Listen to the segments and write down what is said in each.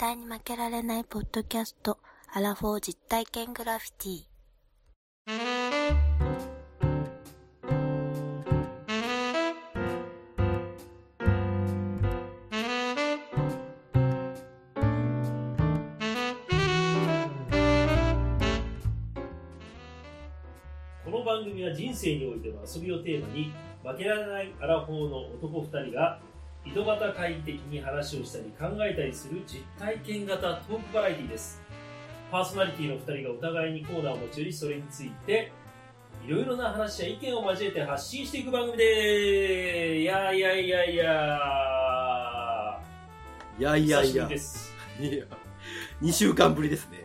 対に負けられないポッドキャスト、アラフォー実体験グラフィティ。この番組は人生においての遊びをテーマに負けられないアラフォーの男2人が井戸端会議的に話をしたり考えたりする実体験型トークバラエティですパーソナリティの2人がお互いにコーナーを持ち寄りそれについていろいろな話や意見を交えて発信していく番組でいやいやいやいやいやいやいや。ですや、2週間ぶりですね。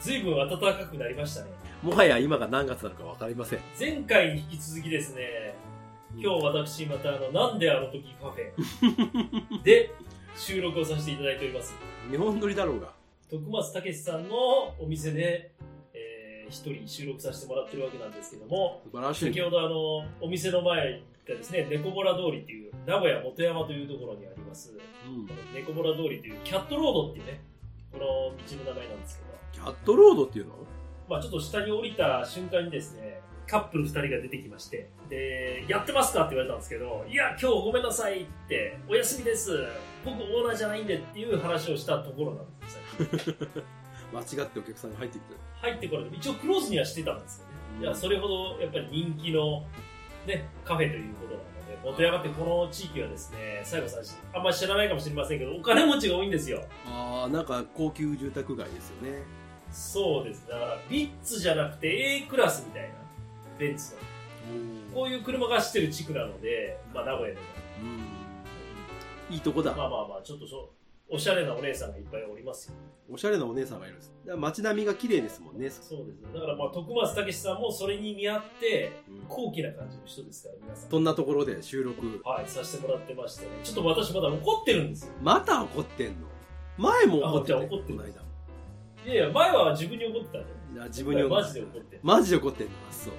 ずいぶん暖かくなりましたねもはや今が何月なのかわかりません。前回に引き続きですね今日私またあのなんであの時カフェ で収録をさせていただいております。日本撮りだろうが。徳松武さんのお店で、えー一人収録させてもらってるわけなんですけども素晴らしい。先ほどあのお店の前がですね猫ボラ通りっていう名古屋元山というところにあります。うん。猫ボラ通りというキャットロードっていうねこの道の名前なんですけど。キャットロードっていうの？まあちょっと下に降りた瞬間にですね、カップル2人が出てきまして、で、やってますかって言われたんですけど、いや、今日ごめんなさいって、お休みです。僕オーナーじゃないんでっていう話をしたところなんですよ。間違ってお客さんが入ってきて。入ってこられて、一応クローズにはしてたんですよね。いや、それほどやっぱり人気のね、カフェということなので、元山ってこの地域はですね、西郷さんあんまり知らないかもしれませんけど、お金持ちが多いんですよ。ああ、なんか高級住宅街ですよね。そうです。だから、ビッツじゃなくて A クラスみたいな、ベンツの。こういう車が走ってる地区なので、まあ、名古屋でも。うん。いいとこだ。まあまあまあ、ちょっとそおしゃれなお姉さんがいっぱいおりますよ。おしゃれなお姉さんがいるんです。だから街並みが綺麗ですもんね。そうですね。だからまあ、徳松武さんもそれに見合って、うん高貴な感じの人ですから、皆さん。そんなところで収録。はい、させてもらってましてね。ちょっと私まだ怒ってるんですよ。また怒ってんの？前も怒ってた、あじゃあ怒ってるこの間。いやいや、前は自分に怒ってたんじゃいやない自分に怒っマジで怒ってる。マジで怒ってんの？あそう。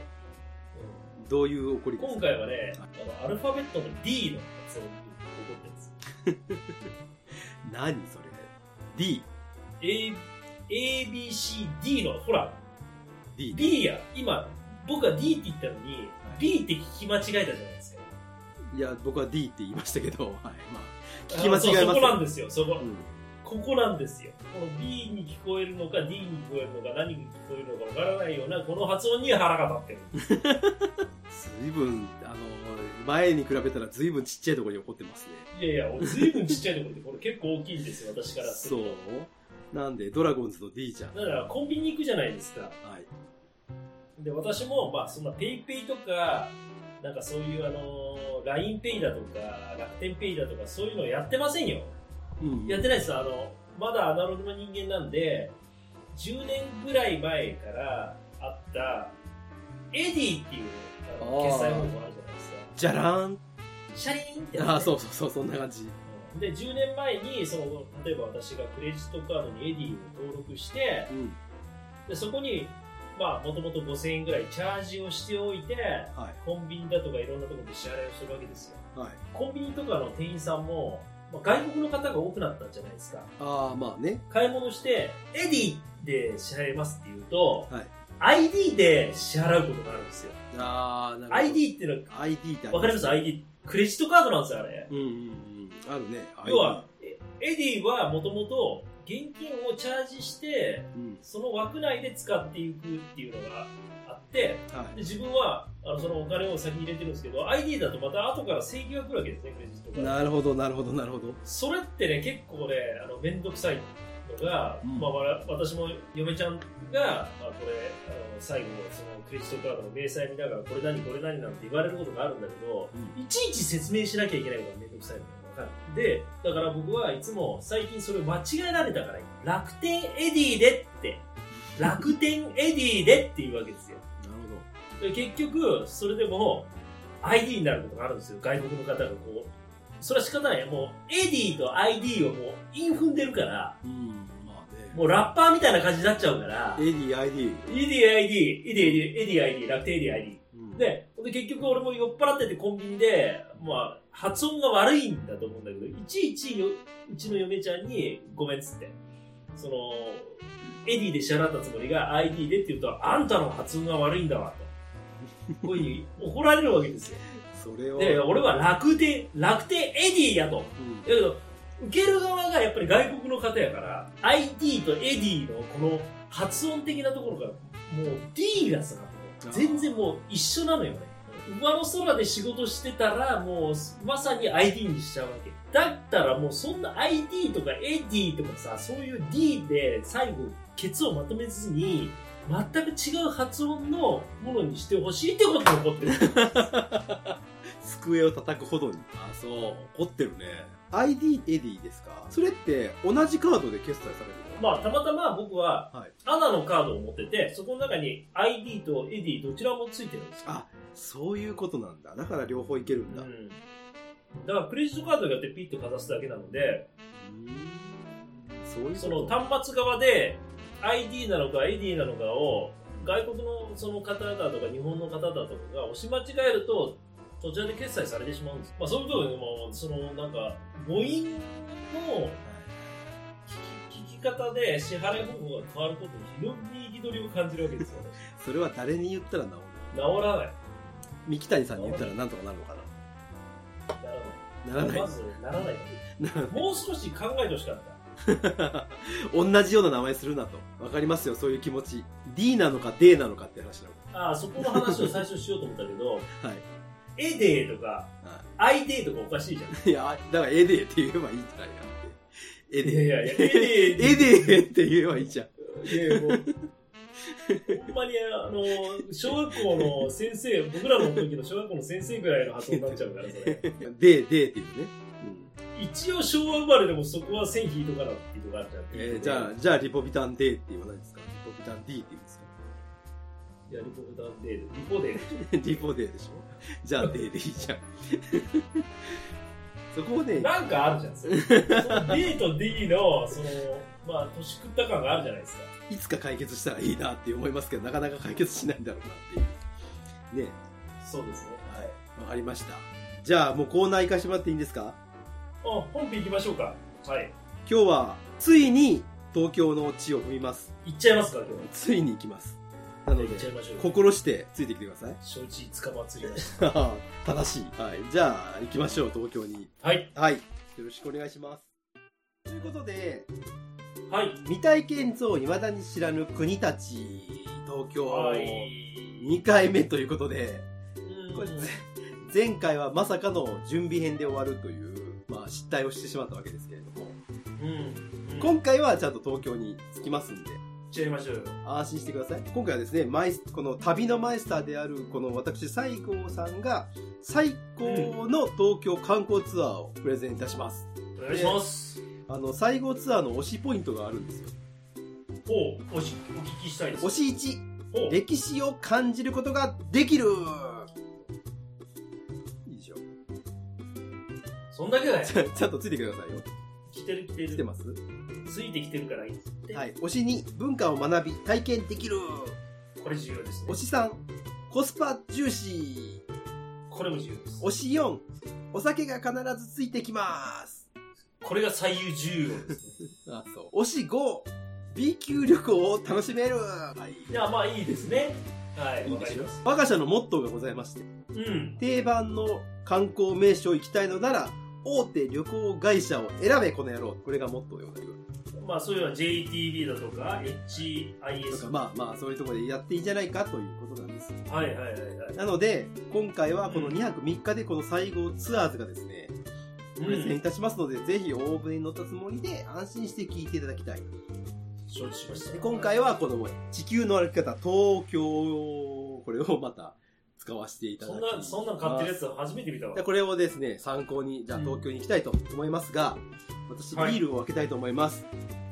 うんどういう怒りですか今回はね、あの、アルファベットの D の発音に怒ってるんです。何それ ?D。A、A, B, C, D の、ほら、D。B や、今、僕は D って言ったのに、B って聞き間違えたじゃないですか。いや、僕は D って言いましたけど、はい。まあ、聞あき間違えますそこなんですよ、そこ。うんここなんですよ。この B に聞こえるのか D に聞こえるのか何に聞こえるのかわからないようなこの発音に腹が立ってる。随分、あの、前に比べたら随分ちっちゃいところに怒ってますね。いやいや、ずいぶんちっちゃいところでこれ結構大きいんですよ、私からすそると。うなんで、ドラゴンズの D じゃん。だからコンビニ行くじゃないですか。はい。で、私も、まあ、そんな PayPay とか、なんかそういうあの、LINEPay だとか、楽天 Pay だとか、そういうのやってませんよ。うんやってないです。あの、まだアナログの人間なんで、10年ぐらい前からあった、 Edy っていう決済方法あるじゃないですか。じゃらーん。シャリーンってああ、そうそうそう、そんな感じ。うんで、10年前に、その、例えば私がクレジットカードに Edy を登録して、うん。でそこに、まあ、もともと5000円ぐらいチャージをしておいて、はい。コンビニだとかいろんなところで支払いをしてるわけですよ。はい。コンビニとかの店員さんも、まあ、外国の方が多くなったんじゃないですか。ああ、まあね。買い物して、エディで支払いますって言うと、はい ID で支払うことがあるんですよ。ああ、なるほど。ID っていうのは、ID ってあわかります ?ID。クレジットカードなんですよ、あれ。うんうんうん。あるね。要は、えエディはもともと現金をチャージして、うん。その枠内で使っていくっていうのがあって、はい。で自分はあのそのお金を先に入れてるんですけど、ID だとまた後から請求が来るわけですね、クレジットカード。なるほど、なるほど、なるほど。それってね、結構ね、あの、めんどくさいのが、うんまあ、わ私も嫁ちゃんが、まあ、これ、あの、最後、そのクレジットカードの明細見ながら、これ何、これ何なんて言われることがあるんだけど、いちいち説明しなきゃいけないのがめんどくさいのがわかる。で、だから僕はいつも最近それ間違えられたから、楽天 Edy でって、楽天 Edy でっていうわけですよ。で結局、それでも ID になることがあるんですよ。外国の方がこう。それは仕方ない。もう、エディと ID をもう、イン踏んでるから。うん、まあね。もうラッパーみたいな感じになっちゃうから、 Edy、ID。Edy ID、Edy ID、Edy ID、楽天 Edy ID。うん、で、で、結局俺も酔っ払っててコンビニで、まあ、発音が悪いんだと思うんだけど、いちいちようちの嫁ちゃんにごめんっつって。その、 Edy で支払ったつもりが ID でって言うと、あんたの発音が悪いんだわ、と。こういうふうに怒られるわけですよ。それを。で、俺は楽天、楽天 Edy やと。うんだけど、受ける側がやっぱり外国の方やから、ID とエディのこの発音的なところが、もう D がさ、全然もう一緒なのよね。上の空で仕事してたら、もうまさに ID にしちゃうわけ。だったらもうそんな ID とか Edy とかさ、そういう D で最後、ケツをまとめずに、全く違う発音のものにしてほしいってことが起こってる。机を叩くほどに。あ、そう。怒ってるね。ID Edy ですか？それって同じカードで決済されるの？まあ、たまたま僕は、はい ANA のカードを持ってて、そこの中に ID とエディどちらもついてるんですよ。あ、そういうことなんだ。だから両方いけるんだ。うん。だからクレジットカードをやってピッとかざすだけなので、そういうその端末側で ID なのか AD なのかを外国のその方だとか日本の方だとかが押し間違えるとそちらで決済されてしまうんです。まあそういうことでもそのなんか母音の聞き方で支払い方法が変わることに非常に憤りを感じるわけですよね。それは誰に言ったら治るの？治らない。三木谷さんに言ったらなんとかなるのかな？らない。なならないま。ず ならない。もう少し考えてほしかった。同じような名前するなと。わかりますよ、そういう気持ち。D なのか D なのかって話なの。ああ、そこの話を最初しようと思ったけど、はい。エデーとか、はアイデーとかおかしいじゃん。い、いや、だからエデーって言えばいいんじゃないかって。エデー。いやいや、エデーエデーって言えばいいじゃん。いやいやもう、ほんまにあの、小学校の先生、僕らの時の小学校の先生ぐらいの発音になっちゃうから、それ。デー、デーっていうね。一応昭和生まれでもそこは線引いとかなっていうとこあるじゃん。うん。えーじゃあ、じゃあリポビタンデーって言わないんですか？リポビタン D って言うんですか？いや、リポビタンデー、リポデー。リポデーでしょ？じゃあデーでいいじゃん。そこをね、なんかあるじゃん、そ D と D の、その、まあ、年食った感があるじゃないですか。いつか解決したらいいなって思いますけど、なかなか解決しないんだろうなっていう。ねそうですね。はい。わかりました。じゃあ、もうコーナー行かしてもらっていいんですか？あ、本編行きましょうか。はい。今日は、ついに東京の地を踏みます。行っちゃいますか、今日は。ついに行きます。なので。心してついてきてください。承知捕まつりました。正しい。はい。じゃあ、行きましょう、東京に。はい。はい。よろしくお願いします。ということで、はい。未体験像未だに知らぬ国たち、東京、はい。2回目ということで、うんこれぜ前回はまさかの準備編で終わるという、まあ、失態をしてしまったわけですけれども、うん。今回はちゃんと東京に着きますんで、ちゃいましょうよ。安心してください。今回はですね、マイスこの旅のマイスターである、この私、西郷さんが、最高の東京観光ツアーをプレゼンいたします。お願いします。あの、西郷ツアーの推しポイントがあるんですよ。ほう、おしお聞きしたいです。推し1、ほう。歴史を感じることができるそんだけだよ。ちゃちゃんとついてくださいよ。来てる来てる。来てます？ついてきてるから言って。はい。推し2、文化を学び、体験できるこれ重要ですね推。し3、コスパ重視これも重要です。推し4、お酒が必ずついてきますこれが最優重要ですね。あ、そう。推し5、B 級旅行を楽しめるはい。いや、まあいいですね。はい、いいでしょ？わかります。我が社のモットーがございまして、うん。定番の観光名所行きたいのなら、大手旅行会社を選べ、この野郎。これがモットーでございます。まあそういうのは JTB だとか、と HIS か。まあまあ、そういうところでやっていいんじゃないかということなんです。はいはいはいはい。なので、今回はこの2泊3日でこの西郷ツアーズがですね、うプレゼンいん。たしますので、ぜひ大船に乗ったつもりで安心して聞いていただきたい。承知しました。で今回はこの地球の歩き方、東京、これをまた使わせていただきそんな、そんなん買ってるやつは初めて見たわで。これをですね、参考に、じゃあうん東京に行きたいと思いますが、私ビはいールを開けたいと思います。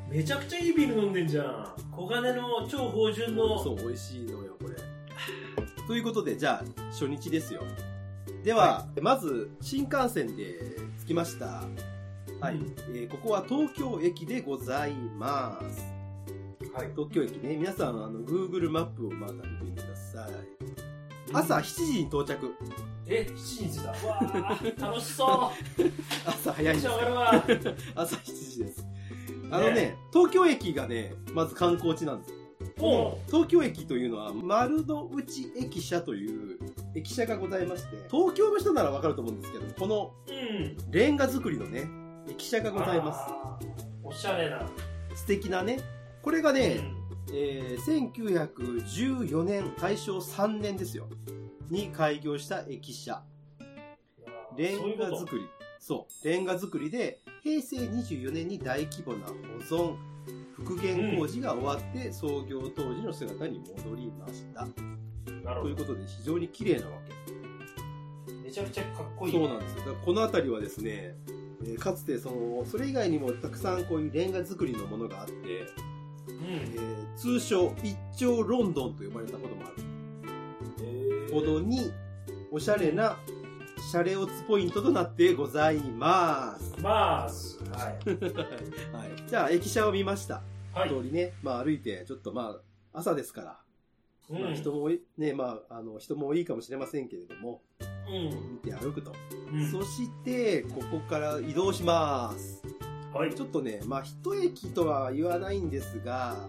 めちゃくちゃいいビール飲んでんじゃん。小金の超芳醇の。そう、美味しいのよ、これ。ということで、じゃあ、初日ですよ。では、まず、新幹線で着きました。はい、うんえーここは東京駅でございます。はい。東京駅ね、皆さん、あの、Google マップをまだ見てみてください。朝7時に到着。え、7時に着いた。うわー楽しそ 朝早う。いんです 朝7時です。あのね、東京駅がね、まず観光地なんです。も東京駅というのは丸の内駅舎という駅舎がございまして、東京の人ならわかると思うんですけど、この。レンガ作りのね、駅舎がございます。おしゃれな。素敵なね。これがね、うんえー1914年、大正3年ですよ。に開業した駅舎。レンガ作り。そう。レンガ作りで、平成24年に大規模な保存、復元工事が終わって、創業当時の姿に戻りました。なるほど。ということで、非常に綺麗なわけ。めちゃくちゃかっこいい。そうなんですよ。だからこの辺りはですね、えーかつてその、それ以外にもたくさんこういうレンガ作りのものがあって、うん。えー通称一丁ロンドンと呼ばれたこともあるほどにおしゃれなシャレオツポイントとなってございます。まあ、すはい。はい、じゃあ駅舎を見ました。はい。通りね、まあ歩いてちょっとまあ朝ですから、うん。まあ人も多いね、まああの人も多いかもしれませんけれども、うん。見て歩くと。うんそしてここから移動します。はい。ちょっとね、まあ一駅とは言わないんですが、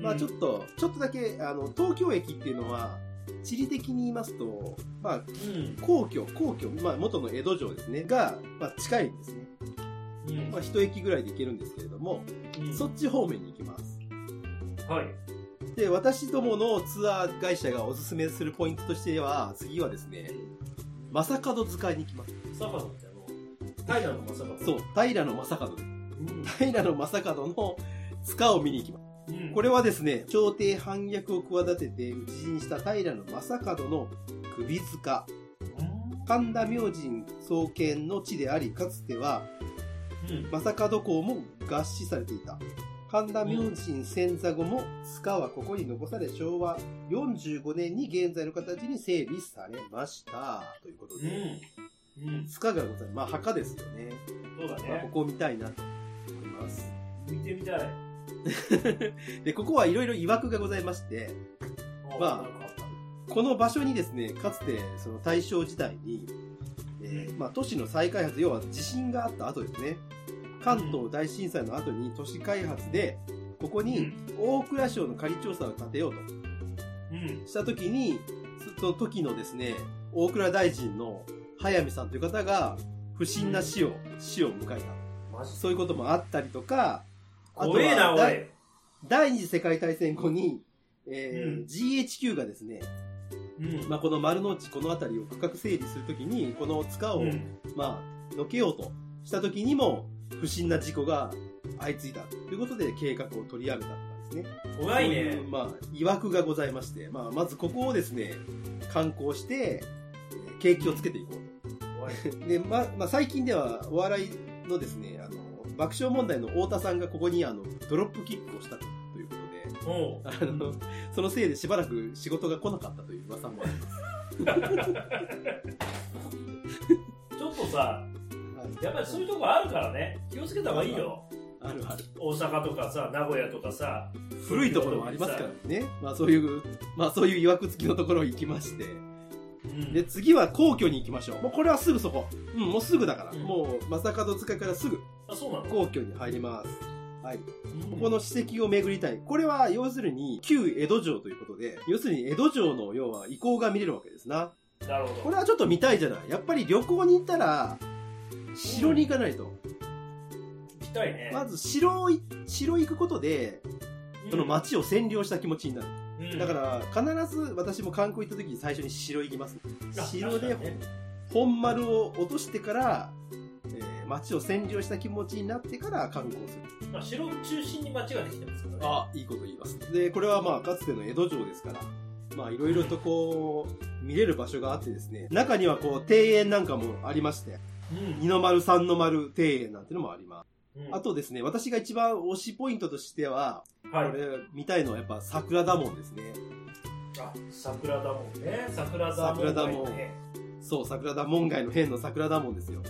まあちょっと、ちょっとだけ、あの、東京駅っていうのは、地理的に言いますと、まあ、うん。皇居、皇居、まあ元の江戸城ですね、が、まあ近いんですね。うん。まあ一駅ぐらいで行けるんですけれども、うんそっち方面に行きます。はい。で、私どものツアー会社がおすすめするポイントとしては、次はですね、正門使いに行きます。正門ってあの、平の正門。そう、平の正門。うん。平の正門の塚を見に行きます。うん。これはですね、朝廷反逆を企てて討ち死にした平の正門の首塚。うん。神田明神創建の地であり、かつてはうん。正門公も合祀されていた。神田明神遷座後も塚はここに残され、昭和45年に現在の形に整備されました。ということで、うん。うん。塚がございます。まあ墓ですよね。そうだまあ、こね。こを見たいなとます。見てみたい。で、ここはいろいろ曰くがございまして、まあこの場所にですね、かつてその大正時代に、えーまあ、都市の再開発、要は地震があった後ですね、関東大震災の後に都市開発で、ここに大蔵省の仮調査を立てようとうん。した時に、その時のですね、大蔵大臣の早見さんという方が不審な死を、死を迎えた。そういうこともあったりとか、あとは第二次世界大戦後に、えーうん GHQ がですね、うん。まあ、この丸の内この辺りを区画整理するときにこの塚を、うん。まあ、のけようとしたときにも不審な事故が相次いだということで計画を取りやめたとかですね怖いね。まあ、曰くがございまして、まあ、まずここをですね観光してえー景気をつけていこうと で、ままあ、最近ではお笑いのですねあの爆笑問題の太田さんがここにあのドロップキックをしたということであのそのせいでしばらく仕事が来なかったという噂もありますちょっとさ、はいやっぱりそういうとこあるからね。気をつけた方がいいよ。あるある。大阪とかさ、名古屋とかさ。古いところもありますからね。まあそういう、まあそういう曰く付きのところ行きまして。うん。で、次は皇居に行きましょう。もうこれはすぐそこ。うん、もうすぐだから。うんもう、正門塚からすぐあ、そうなの？皇居に入ります。はい。うんここの史跡を巡りたい。これは要するに旧江戸城ということで、要するに江戸城の要は遺構が見れるわけですな。なるほど。これはちょっと見たいじゃない。やっぱり旅行に行ったら、城に行かないと。行きたいね。まず城い、城行くことで、その街を占領した気持ちになる。うん、だから、必ず私も観光行った時に最初に城行きます。あ城で本丸を落としてから、えー街を占領した気持ちになってから観光する。まあ、城を中心に街ができてますからね。あ、いいこと言います。で、これはまあ、かつての江戸城ですから、まあ、いろいろとこう、見れる場所があってですね、中にはこう、庭園なんかもありまして、うん。二の丸三の丸庭園なんてのもあります。うんあとですね、私が一番推しポイントとしては、はい。これ見たいのはやっぱ桜田門ですね。あ、桜田門ね。桜田門、桜田門ね。そう、桜田門外の変の桜田門ですよ。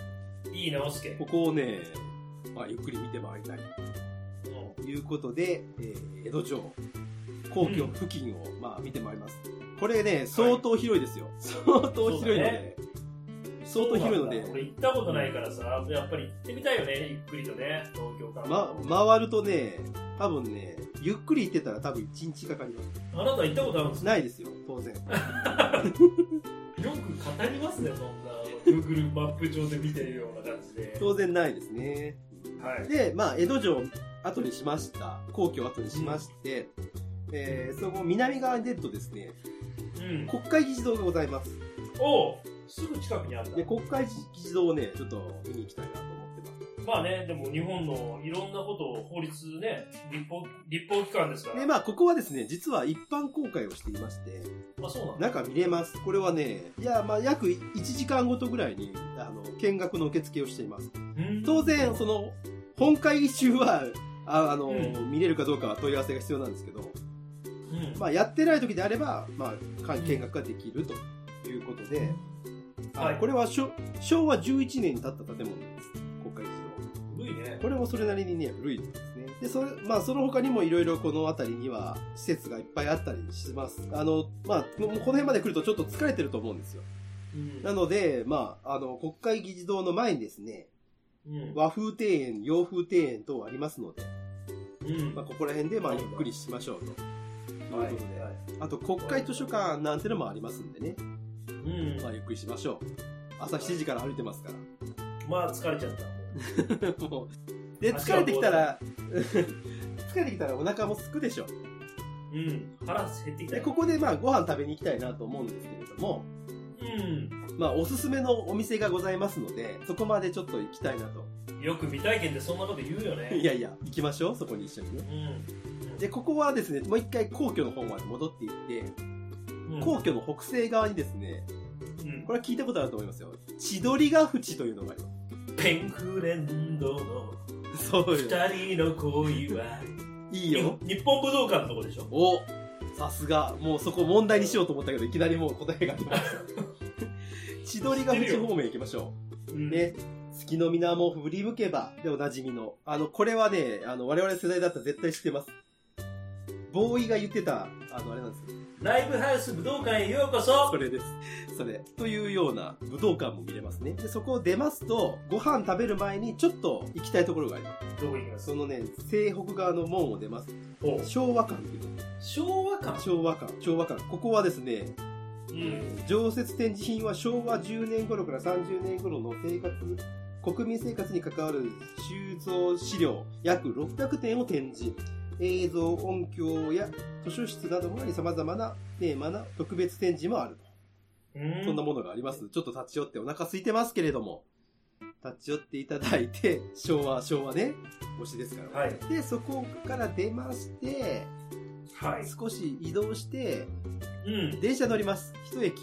いいね、オスケ。ここをね、まあ、ゆっくり見て回りたいうんということで、えー江戸城、皇居付近を、まあ、見て回ります。これね、相当広いですよ。相当広いので、相当広いので、俺行ったことないからさ、やっぱり行ってみたいよね、ゆっくりとね、東京から。ま、回るとね、多分ね、ゆっくり行ってたら多分1日かかります。あなた行ったことあるんですか？ないですよ、当然。よく語りますね、そんな。Google マップ上で見てるような感じで。当然ないですね。はい。で、まあ、江戸城後にしました。皇居を後にしまして、えー、その南側に出るとですね、うん。国会議事堂がございます。おうすぐ近くにあるんだで、。国会議事堂をね、ちょっと見に行きたいなと思ってます。まあね、でも日本のいろんなことを法律ね、立法、立法機関ですから。で、まあ、ここはですね、実は一般公開をしていまして、まあそうなんだ。中見れます。これはね、いや、まあ、約1時間ごとぐらいに、あの、見学の受付をしています。うん当然、その、本会議中は、ああの、うん見れるかどうかは問い合わせが必要なんですけど、うん。まあ、やってない時であれば、まあ、か見学ができるということで、あはいこれは昭昭和11年に建った建物です。国会議古いね事堂。。これもそれなりにね、古いですね。で、それ、まあ、その他にもいろいろこの辺りには施設がいっぱいあったりします。あの、まあ、この辺まで来るとちょっと疲れてると思うんですよ。うんなので、まあ、あの、国会議事堂の前にですね、うん。和風庭園、洋風庭園等ありますので、うんまあ、ここら辺で、まあ、ゆっくりしましょうと。いうことで、はいあと、国会図書館なんてのもありますんでね、うん。まあ、ゆっくりしましょう。朝7時から歩いてますかまあ疲れちゃった。ら。もう で、疲れてきたら、疲れてきたらお腹もすくでしょ。うん。腹減ってきたで、よ。ここでまあ、ご飯食べに行きたいなと思うんですけれども、うん。まあ、おすすめのお店がございますので、そこまでちょっと行きたいなと。よく未体験でそんなこと言うよね。いやいや、行きましょう、そこに一緒にね。うん。で、ここはですね、もう一回皇居の方まで戻っていって、うん。皇居の北西側にですね、うんこれは聞いたことあると思いますよ。千鳥ヶ淵というのがありまペンフレンドの。二人の恋は。いいよ。日本武道館のとこでしょ？おさすが。もうそこ問題にしようと思ったけど、いきなりもう答えが出ました。千鳥ヶ淵方面行きましょうんう。ね。月の水面振り向けばでおなじみの。あの、これはね、あの、我々世代だったら絶対知ってます。ボーイが言ってた、あの、あれなんですよ。ライブハウス武道館へようこそそれです。それ。というような武道館も見れますね。で、そこを出ますと、ご飯食べる前にちょっと行きたいところがあります。どこ行きますそのね、西北側の門を出ます。お昭和館っていう昭和館？昭和館。昭和館。ここはですね、うん。常設展示品は昭和10年頃から30年頃の生活、国民生活に関わる収蔵資料約600点を展示。映像、音響や図書室などもあり様々なテーマな特別展示もあると。うんそんなものがあります。ちょっと立ち寄ってお腹空いてますけれども、立ち寄っていただいて、昭和、昭和ね、推しですから、はい。で、そこから出まして、はい。少し移動して、うん。電車乗ります。一駅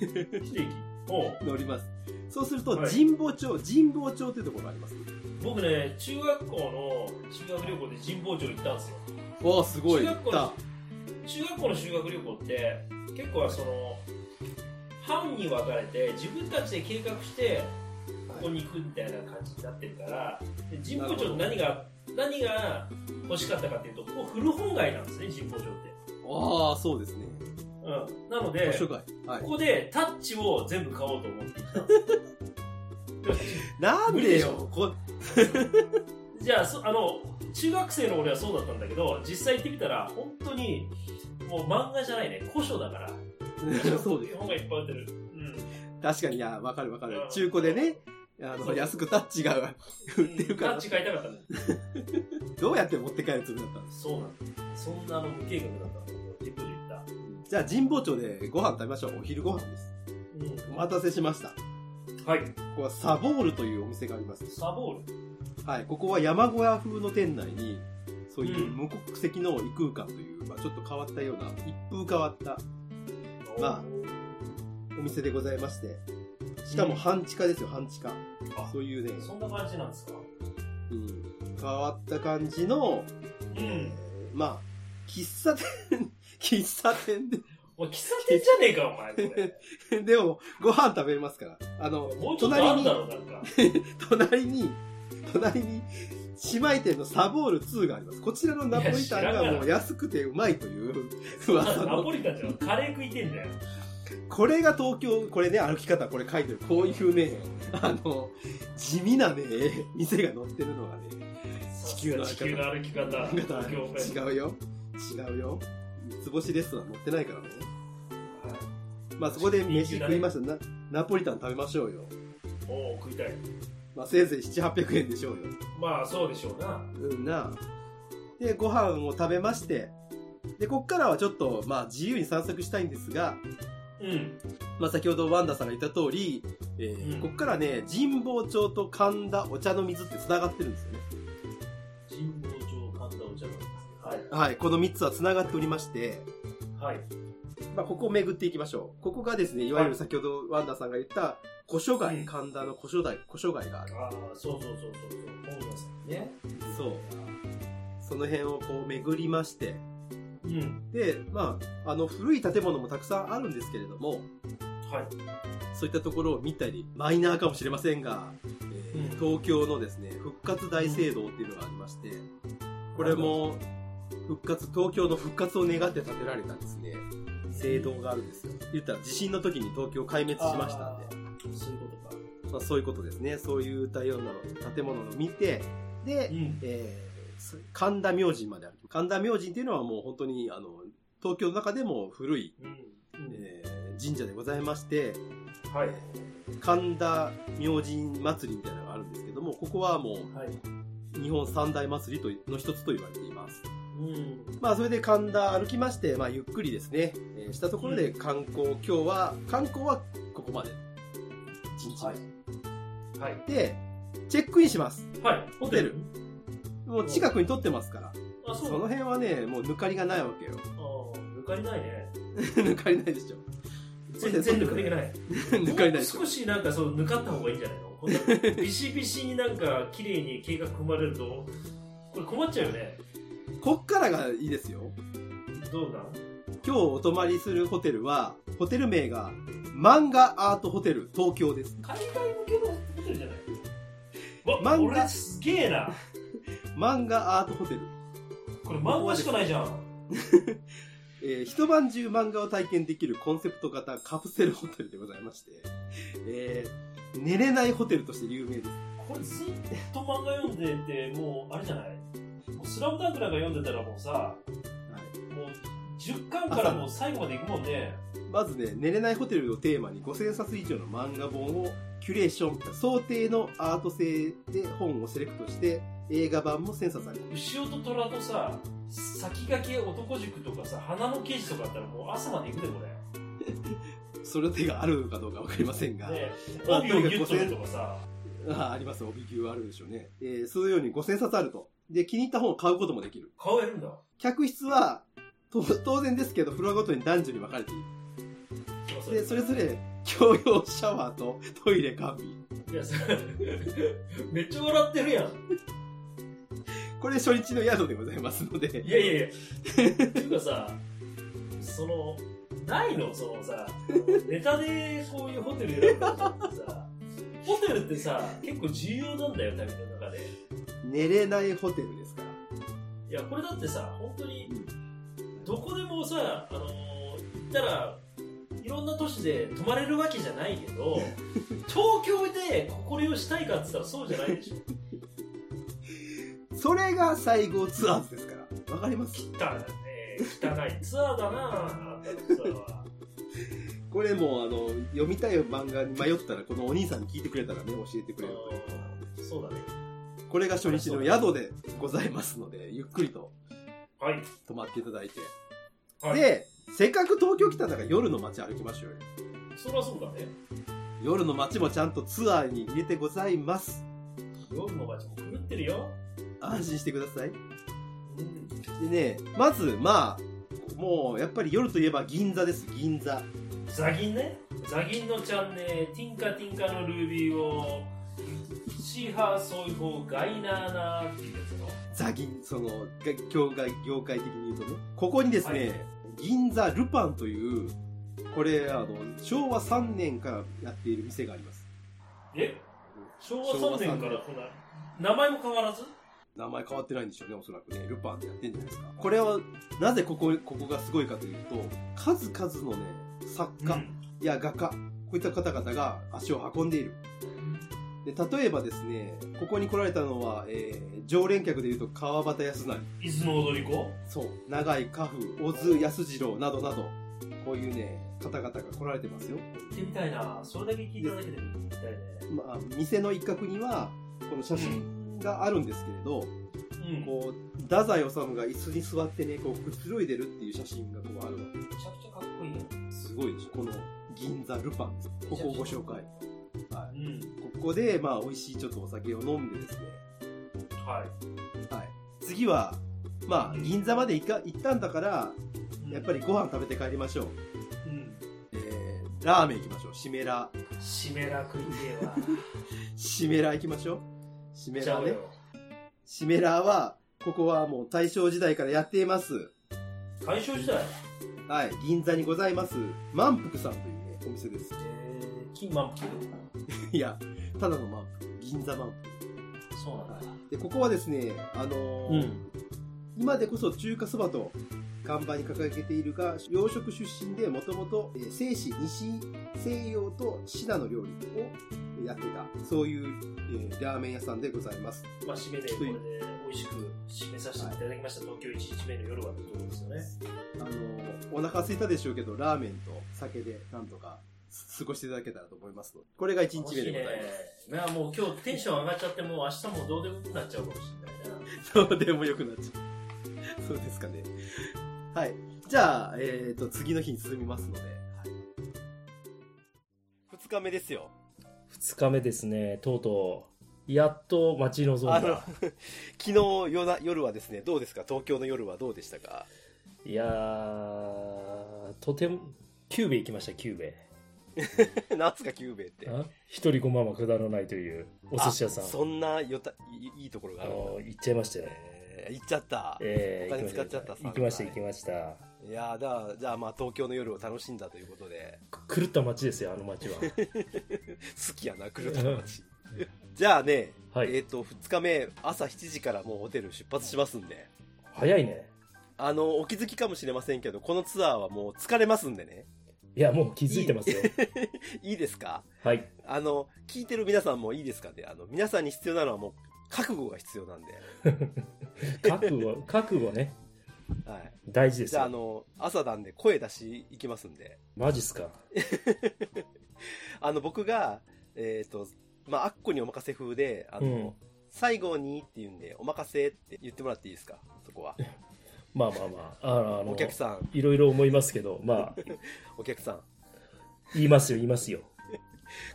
一駅。乗ります。そうすると、はい神保町、神保町というところがあります。僕ね、中学校の修学旅行で神保町行ったんですよ。おー、すごい。中学校行った。中学校の修学旅行って、結構はその、班に分かれて、自分たちで計画して、ここに行くみたいな感じになってるから、で神保町の何が、何が欲しかったかっていうと、ここ古本街なんですね、神保町って。ああ、そうですね。うん。なので。はいこ。こでタッチを全部買おうと思って なんでよ。こ じゃあそあの中学生の俺はそうだったんだけど実際行ってみたら本当にもう漫画じゃないね。古書だから。そう。本がいっぱい売ってる、うん、確かに、いや、わかるわかる。うん。中古でね、あの、安くタッチが 売ってるから。タッ、チ買いたかったんだよ。どうやって持って帰るつもりだったんですそうなんだそんなあの無計画だったんだけど神保町行った。じゃあ、神保町でご飯食べましょう。お昼ご飯です。うお待たせしました。んはい。ここはサボールというお店があります。サボール。はい。ここは山小屋風の店内に、そういう無国籍の異空間という、まあちょっと変わったような、一風変わったまあお店でございまして、しかも半地下ですよ、半地下。あそういうね、そんな感じなんですか。うん、変わった感じの、うん。まあ、喫茶店、喫茶店で、おい喫茶店じゃねえかお前これ でも、ご飯食べれますから。あの、もうちょっとあ隣にんだ、ろなんか 隣に、隣に、姉妹店のサボール2があります。こちらのナポリタンがもう安くてうまいという噂の。ナポリタンじゃカレー食いてんだよ。これが東京、これね、歩き方、これ書いてる。こういうね、あの、地味なね、店が載ってるのがね、地球の歩き方。地球の歩き方。違うよ。違うよ。三つ星レストラン載ってないからね。はい。まあそこで飯食いました。なナポリタン食べましょうよ。おお食いたい。まあせいぜい7、800円でしょうよ。まあそうでしょうな。うんな。で、ご飯を食べまして、で、こっからはちょっと、まあ自由に散策したいんですが、うん。まあ先ほどワンダさんが言った通り、えー、うん、こっからね、神保町と神田お茶の水って繋がってるんですよね。はい。はい、この3つは繋がっておりまして、はい。まあここを巡っていきましょう。ここがですね、いわゆる先ほどワンダさんが言った、古書街、神田の古書街、古書街がある。ああ、そうそうそうそうそう。本屋さんね。そう。その辺をこう巡りまして、うん、で、まあ、あの古い建物もたくさんあるんですけれども、はい、そういったところを見たり、マイナーかもしれませんが、えー、うん、東京のですね、復活大聖堂っていうのがありまして、これも、復活、東京の復活を願って建てられたですね、聖堂があるんですよ。言ったら地震の時に東京壊滅しましたんで。そういうことか。まあ、そういうことですね。そういったような建物を見て、で、うん、えー神田明神まである。神田明神っていうのはもう本当に、あの、東京の中でも古い、うんえー、神社でございまして、はい、神田明神祭りみたいなのがあるんですけども、ここはもう、はい、日本三大祭りとの一つと言われています。うん、まあ、それで神田歩きまして、まあ、ゆっくりですね、えー、したところで観光、うん、今日は、観光はここまで。1日。はい。はい、で、チェックインします。はい。ホテル？もう近くに撮ってますから。あ、そうその辺はね、もう抜かりがないわけよ。ああ、抜かりないね。抜かりないでしょ。全然抜かりがない。抜かりない少しなんかそう、抜かった方がいいんじゃないの？ビシビシになんか綺麗に計画組まれると、これ困っちゃうよね。こっからがいいですよ。どうだ今日お泊まりするホテルは、ホテル名が、漫画アートホテル東京です。海外向けのホテルじゃない？漫画すげえな。漫画アートホテル。これ漫画しかないじゃん。えー、一晩中漫画を体験できるコンセプト型カプセルホテルでございまして、えー、寝れないホテルとして有名です。これずっと漫画読んでて、もう、あれじゃない？もうスラムダンクなんか読んでたらもうさ、はい、もう10巻からもう最後まで行くもんね。まずね、寝れないホテルをテーマに5000冊以上の漫画本をキュレーション、想定のアート性で本をセレクトして映画版もセンサーされる。牛尾と虎とさ、先駆け男塾とかさ、花の刑事とかあったらもう朝まで行くで、これ。それ手があるかどうかわかりませんが。ねまあ、帯をギュッとるとかさ。ああります、帯牛あるでしょうね。えー、そういうように5000冊あると。で、気に入った本を買うこともできる。買えるんだ。客室は、と当然ですけど、フロアごとに男女に分かれている。で、それぞれ共用シャワーとトイレ完備。いや、それ、めっちゃ笑ってるやん。これ初日の宿でございますので。いやいやいや。っていうかさ、その、ないの？そのさ、ネタでこういうホテル選ぶのってさ、ホテルってさ、結構重要なんだよ、旅の中で。寝れないホテルですから。いや、これだってさ、本当に、どこでもさ、あのー、行ったら、いろんな都市で泊まれるわけじゃないけど、東京でここをしたいかって言ったらそうじゃないでしょ。それが西郷ツアーズですから。わかります？汚いね。汚いツアーだなあんたのツアーは。これもあの、読みたい漫画に迷ったら、このお兄さんに聞いてくれたらね、教えてくれるそうだね。これが初日の宿でございますので、ゆっくりと、はい。泊まっていただいて。はい、で、せっかく東京来たんだから夜の街歩きましょうよ。そりゃそうだね。夜の街もちゃんとツアーに入れてございます。夜の街も狂ってるよ。安心してください。うん、でね、まず、まあ、もう、やっぱり夜といえば銀座です、銀座。ザギンね。ザギンのちゃんね、ティンカティンカのルービーを、シーハーソイホーガイナーナーっていうやつの。ザギン、その、業界、業界的に言うとね。ここにですね、はい、銀座ルパンという、これ、あの、昭和3年からやっている店があります。え？昭和3年からこんな、名前も変わらず？名前変わってないんでしょうね、おそらくね。ルパンでやってんじゃないですか。これは、なぜここ、ここがすごいかというと、数々のね、作家や画家、こういった方々が足を運んでいる。で、例えばですね、ここに来られたのは、えー、常連客でいうと川端康成。伊豆の踊り子？そう。長井家父、小津安次郎などなど、こういうね、方々が来られてますよ。行ってみたいな。それだけ聞いただけで行ってみたいね。まあ、店の一角には、この写真があるんですけれど、うん。こう、太宰治が椅子に座ってね、こう、くつろいでるっていう写真がこうあるわめちゃくちゃかっこいいよ。け。すごいでしょ。この、銀座ルパン。ここをご紹介。はうん。い。ここで、まあ、美味しいちょっとお酒を飲んでですね。はい。はい。次は、まあ、銀座まで行か行ったんだから、やっぱりご飯食べて帰りましょう。うん。えー、ラーメン行きましょう。しめら。しめら食いてえわ。しめら行きましょう。しめらね。しめらは、ここはもう大正時代からやっています。大正時代？はい。銀座にございます、満腹さんというね、お店です。えー、金満腹 いや、ただの満腹。銀座満そうなんだ。腹。で、ここはですね、あのー今でこそ中華そばと看板に掲げているが、洋食出身でもともと、えー西史、西西洋とシナの料理をやってた、そういう、えーラーメン屋さんでございます。まあ、締めで、これで美味しく締めさせていただきました。東京一日目の夜はということですよね。あのーお腹空いたでしょうけど、ラーメンと酒でなんとか過ごしていただけたらと思いますので。これが1日目でございます。す。いや、もう今日テンション上がっちゃって、もう明日もどうでもよくなっちゃうかもしれないな。そうでもよくなっちゃう。そうですかね。はい。じゃあ、えっ、と、次の日に進みますので。二日目ですよ。二日目ですね、とうとう、やっと待ち望んだ。、昨日夜な夜はですね、どうですか？東京の夜はどうでしたか？いやー、とても、キューベ行きました、キューベ。なんすか、久兵衛って。あ？一人5万も下らないというお寿司屋さん。あそんなよたいいところがああるの行っちゃいましたよ。えー行っちゃった。えー、お金使っちゃった行きました、行きました。いやーだ、じゃあまあ東京の夜を楽しんだということで、く狂った街ですよ、あの街は。好きやな、来るた街。じゃあね、はいえっ、と、2日目、朝7時からもうホテル出発しますんで、早いね。あの、お気づきかもしれませんけど、このツアーはもう疲れますんでね。いや、もう気づいてますよ。いいですか？はい。あの、聞いてる皆さんもいいですかね？あの、皆さんに必要なのはもう、覚悟が必要なんで。覚悟、覚悟ね。はい。大事ですじゃあ、あよ。の、朝なんで声出し行きますんで。マジっすか？あの、僕が、えっ、と、まあ、あっこにお任せ風で、あの、うん最後にって言うんで、お任せって言ってもらっていいですか？そこは。まあまあまあ、ああの、お客さん、いろいろ思いますけど、まあ、お客さん。言いますよ、言いますよ。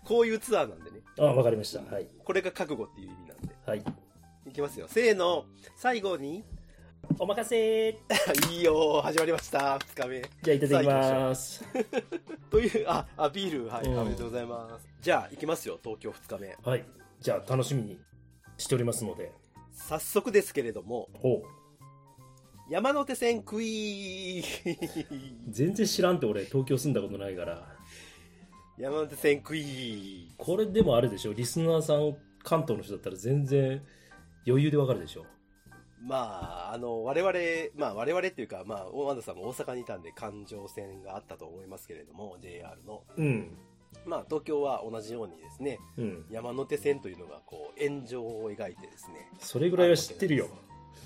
こういうツアーなんでね。あわかりました。はい。これが覚悟っていう意味なんで。はい。いきますよ。せーの、最後に。お任せ いいよー始まりました。二日目。じゃあ、いただきます。という、あ、あ、ビール、はい、うんおめでとうございます。じゃあ、行きますよ、東京二日目。はい。じゃあ、楽しみにしておりますので。早速ですけれども、ほう。山手線クイー全然知らんって俺、東京住んだことないから。山手線クイーこれでもあれでしょ、リスナーさん、関東の人だったら全然余裕でわかるでしょ？まあ、あの、我々、まあ我々っていうか、まあ、大和田さんも大阪にいたんで環状線があったと思いますけれども、JR の。うん。まあ、東京は同じようにですね、うん。山手線というのがこう、円状を描いてですね。それぐらいは知ってるよ。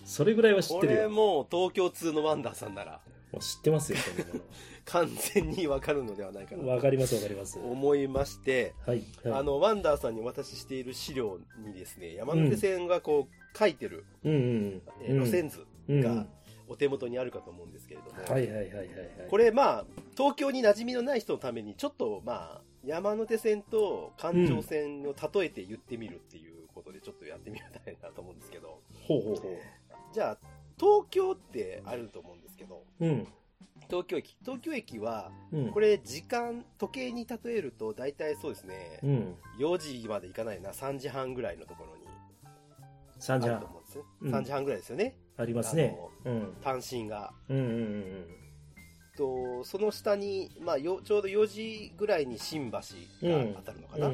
それぐらいは知っこれてるよ。もう東京通のワンダーさんなら、もう知ってますよ、そんなも 完全にわかるのではないかなわかります、わかります。は思いまして、い。はい、あの、ワンダーさんにお渡ししている資料にですね、山手線がこう、書いてる、うん。路線図うん。がお手元にあるかと思うんですけれども、はいはいはいはい。はい。これまあ、東京に馴染みのない人のために、ちょっとまあ、山手線と環状線を例えて言ってみるっていうことで、ちょっとやってみたいなと思うんですけど、ほうほうほじゃあ、東京ってあると思うんですけど、う。うん。東京駅。東京駅は、うん。これ時間、時計に例えると、大体そうですね、うん。4時まで行かないな、3時半ぐらいのところに3あ時半ると思うんですよ。うん3時半ぐらいですよね。ありますね。うん。単身が。うんうんうんと、その下に、まあ、よちょうど4時ぐらいに新橋が当たるのかな。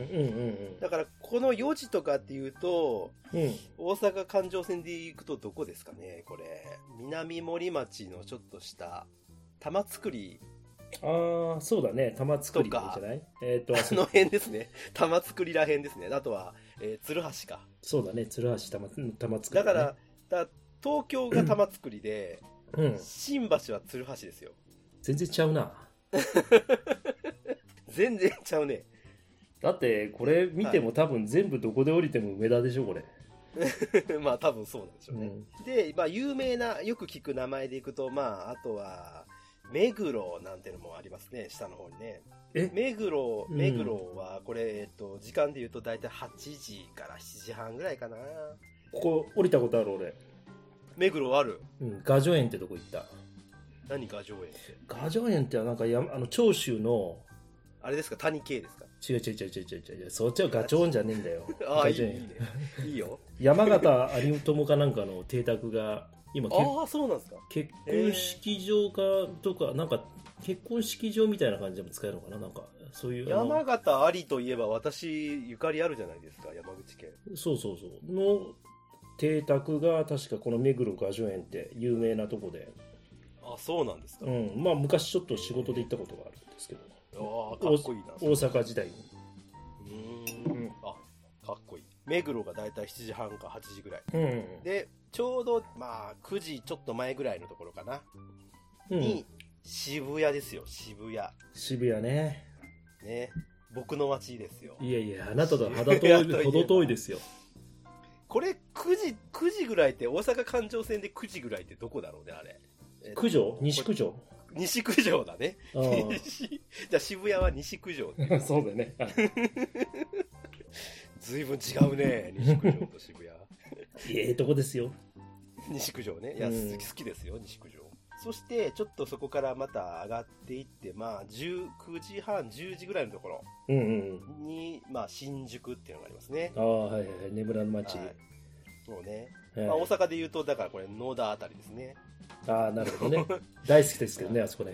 だから、この4時とかっていうと、うん。うん。大阪環状線で行くとどこですかね、これ。南森町のちょっと下、玉造り、ああ、そうだね。玉造りじゃない？えっ、と、あの辺ですね。玉造りら辺ですね。あとは、えー鶴橋か。そうだね。鶴橋玉玉造り、だから、だ東京が玉造りで、うん。新橋は鶴橋ですよ。全然ちゃうな。全然ちゃうね。だって、これ見ても多分全部どこで降りても梅田でしょ、これ。まあ多分そうなんでしょうね。うん。で、まあ有名な、よく聞く名前でいくと、まああとは、目黒なんてのもありますね、下の方にね。え？目黒、うん目黒は、これ、えっと、時間で言うと大体8時から7時半ぐらいかな。ここ降りたことある俺。目黒あるうん。画序園ってとこ行った。何か上演って？画序園ってなんかやあの長州のあれですか？谷系ですか？違う違う違う違う違う違うそっちはガチョーンじゃねえんだよ ああ、いいね。いいよ。山形有友かなんかの邸宅が今けああ、そうなんですか。結婚式場かとかなんか結婚式場みたいな感じでも使えるのかな？なんかそういう山形ありといえば私、ゆかりあるじゃないですか、山口県。そうそうそうの邸宅が確かこの目黒画序園って有名なとこで、あ、そうなんですか。うん、まあ昔ちょっと仕事で行ったことがあるんですけどああ、かっこいいな。大阪時代にうーん。あ、かっこいい。目黒がだいたい7時半か8時ぐらい。うん、で、ちょうど、まあ、9時ちょっと前ぐらいのところかな。うんに、、渋谷ですよ、渋谷。渋谷ねね。僕の街ですよ。いやいやあなたとは肌遠い程遠いですよこれ9時、9時ぐらいって、大阪環状線で9時ぐらいってどこだろうね、あれ。え九条？西九条？西九条だね。じゃあ渋谷は西九条。あ そうだよねずいぶん違うね、西九条と渋谷。ええとこですよ西九条ね。いや、うん好きですよ、西九条。そして、ちょっとそこからまた上がっていって、まあ、19時半、10時ぐらいのところうんうんに、まあ、新宿っていうのがありますね。ああはいはいはい眠らぬ街、はいそうね。はいまあ、大阪で言うと、だからこれ、野田あたりですね。ああなるほどね大好きですけどね あそこね、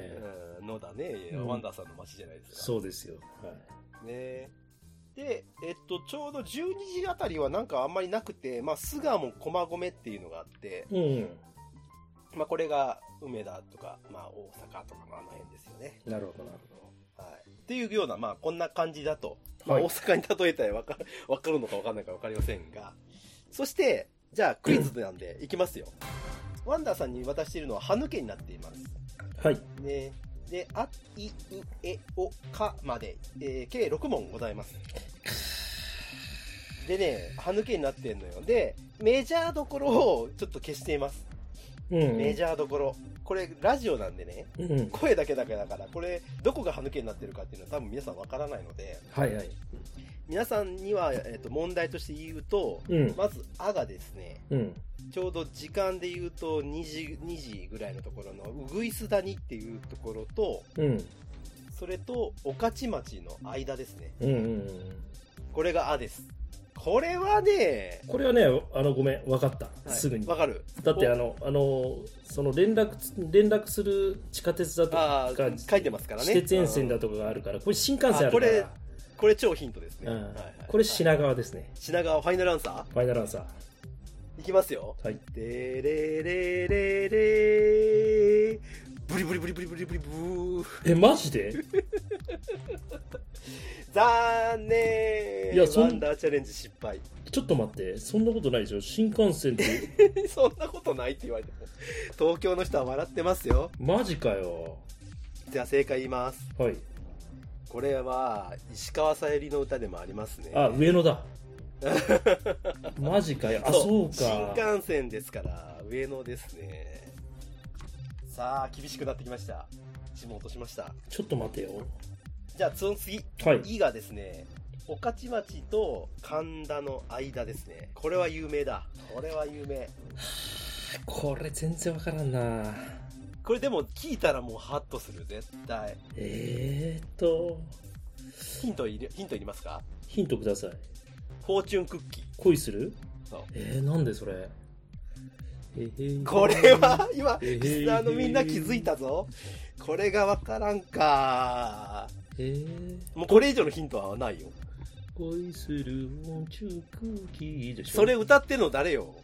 うん、野田ね、うんワンダーさんの街じゃないですか。そうですよ、はい、ねで、えっと、ちょうど12時あたりはなんかあんまりなくて、まあ、巣鴨駒込っていうのがあって、うんまあ、これが梅田とか、まあ、大阪とかのあの辺ですよね。なるほどなるほはい。っていうような、まあ、こんな感じだと。まあ、はい大阪に例えたらわか わかるのかわかんないかわかりませんが。そして、じゃあ、クイズなんで、いきますよ。ワンダーさんに渡しているのは、歯抜けになっています。どはいね。で、あ、い、う、え、お、かまで、えー計6問ございます。でね、歯抜けになってんのよ。で、メジャーどころをちょっと消しています。うんメジャーどころ。これ、ラジオなんでね、うん声だけだけだから、これ、どこが歯抜けになってるかっていうのは多分皆さんわからないので、はいはい皆さんには、えっと問題として言うと、うんまず、あがですね、うんちょうど時間で言うと2時、2時ぐらいのところの、うぐいす谷っていうところと、うんそれと、御徒町の間ですね。うんうんこれがあです。これはね、これはねあのごめん分かった、はいすぐにわかるだってあのあのその連絡つ連絡する地下鉄だとあかー書いてますからね。私鉄沿線だと。とかがあるからこれ新幹線あるかあこれらこれ超ヒントですね。うん。はいはい。これ品川ですね。品川ファイナルアンサー？ファイナルアンサいきますよ。ーはい。でれれれれー。ブリブリブリブリブリブリブーえマジで残念いやそんワンダーチャレンジ失敗ちょっと待ってそんなことないでしょ新幹線ってそんなことないって言われても東京の人は笑ってますよマジかよじゃあ正解言いますはいこれは石川さゆりの歌でもありますね。あ上野だ。マジかよ。あ そう。か。新幹線ですから上野ですね。さあ厳しくなってきました。一問落としました。ちょっと待てよ。じゃあその次。はい「い」がですね。御徒町と神田の間ですね。これは有名だ。これは有名。これ全然わからんなこれでも聞いたらもうハッとする絶対。えーっと。ヒントいるヒントいりますか？ヒントください。フォーチュンクッキー。恋する？そう。えー、なんでそれ？これは、今、リスナーのみんな気づいたぞ。これがわからんか。もうこれ以上のヒントはないよ。恋するもちゅクッキーでしょ？それ歌ってるの誰よ？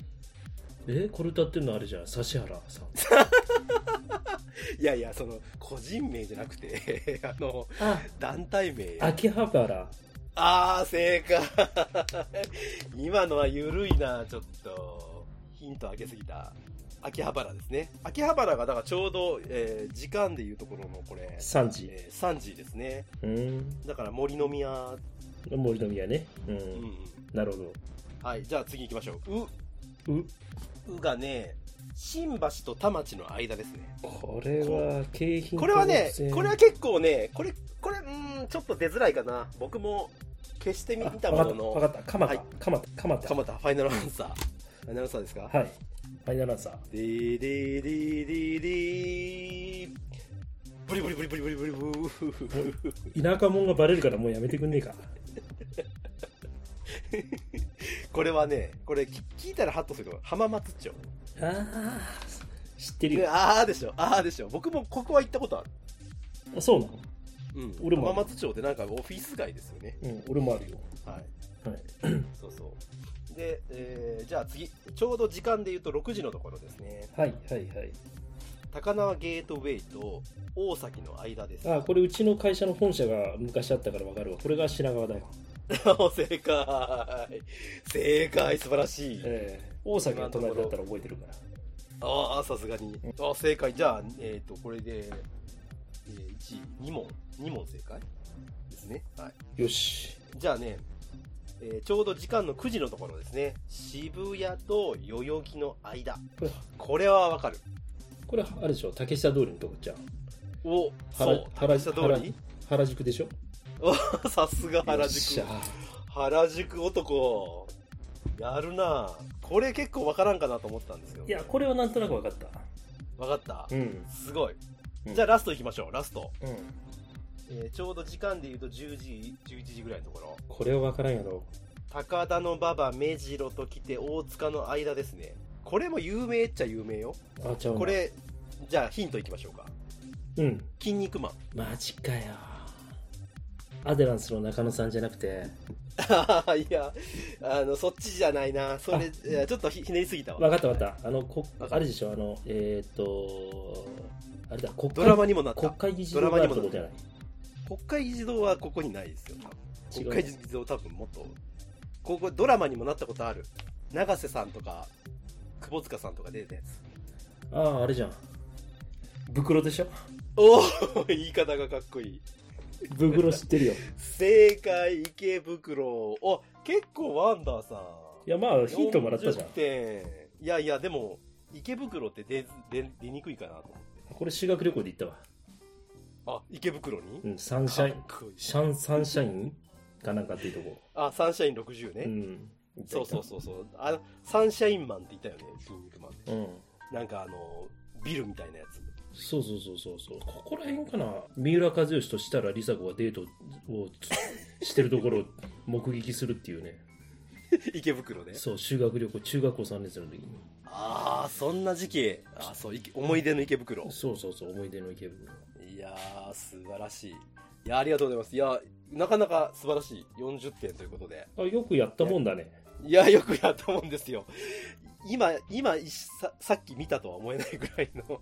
えこれ歌ってるのあれじゃん。指原さん いやいやその個人名じゃなくて あのあ。団体名。や秋葉原。ああ正解。今のはゆるいなちょっと。ヒントあげすぎた。秋葉原ですね。秋葉原がだからちょうど、えー時間でいうところのこれ。3時。えー3時ですね。うん。だから森の宮。森の宮ね。うん、うんうん。なるほど。はいじゃあ次行きましょう。う。う。うがね新橋と田町の間ですね。これは景品これはねこれは結構ね、これ、これ、うーん、ちょっと出づらいかな。僕も消してみあたものの、わかった蒲田、はい。蒲田蒲田。蒲田、ファイナルアンサー。ファイナルアンサーですか？はい。ファイナルアンサー。でーでーでーでーでーブリブリブリブリブリブリブー田舎者がバレるからもうやめてくんねえかこれはね、これき聞いたらハッとするけど、浜松町。ああ知ってるでよあーでしょ、あーでしょ。僕もここは行ったことある。あそうなの？うん。俺も浜松町ってなんかオフィス街ですよね。うん俺もあるよはい。はい そうそう。で、えーじゃあ次。ちょうど時間で言うと6時のところですね。はいはいはい高輪ゲートウェイと大崎の間です。あこれうちの会社の本社が昔あったから分かるわこれが品川だよ、正解。正解、素晴らしい。ええ大崎が隣だったら覚えてるからああ、さすがに。あ正解。じゃあ、えっ、と、これで、えー、1、2問、2問正解？ですね。はい。よしじゃあね、えーちょうど時間の9時のところですね。渋谷と代々木の間。これはわかる。これあれでしょ？竹下通りのとこじゃんお、原そう。原竹下通り？原宿でしょ？おさすが原宿。原宿男。やるなこれ結構わからんかなと思ったんですよ。いやこれはなんとなく分かったわかった、うんすごい。うんじゃあラスト行きましょう、ラスト。うんえーちょうど時間で言うと10時、11時ぐらいのところ。これは分からんやろ高田の馬場、目白と来て大塚の間ですね。これも有名っちゃ有名よ。あちゃうなこれ、じゃあヒントいきましょうか。うん筋肉マン。マジかよアデランスの中野さんじゃなくて いや、あの、そっちじゃないな。それ、ちょっとひひねりすぎたわ。分かった分かったあのこあれでしょ？あのえっ、とあれだ国会ドラマにもなった。国会議事ド堂があラマにもなったるとこじゃない？国会議事堂はここにないですよ。国会議事堂多分もっと。ここドラマにもなったことある。永瀬さんとか、窪塚さんとか出てたやつ。あああれじゃん袋でしょ？おお言い方がかっこいい。袋知ってるよ正解、池袋。お、結構ワンダーさん。いやまあヒントもらったじゃん40点。いやいや、でも、池袋って出出出にくいかなと思って。これ修学旅行で行ったわあ、池袋に、うんサンシャインシャンサンシャインかなんかっていうとこあ、サンシャイン60ね。うんそうそうそうそう。あの、サンシャインマンって言ったよね、キン肉マンって。うんなんかあの、ビルみたいなやつ。そうそうそうそうそうここら辺かな三浦知良と設楽梨紗子がデートをつしてるところを目撃するっていうね池袋で？そう修学旅行中学校3年生の時にああ、そんな時期。あそう、池思い出の池袋。そうそうそう思い出の池袋いやー、素晴らしい。いや、ありがとうございます。いや、なかなか素晴らしい。40点ということで。あよくやったもんだねいや、よくやったもんですよ。今、今、いささっき見たとは思えないぐらいの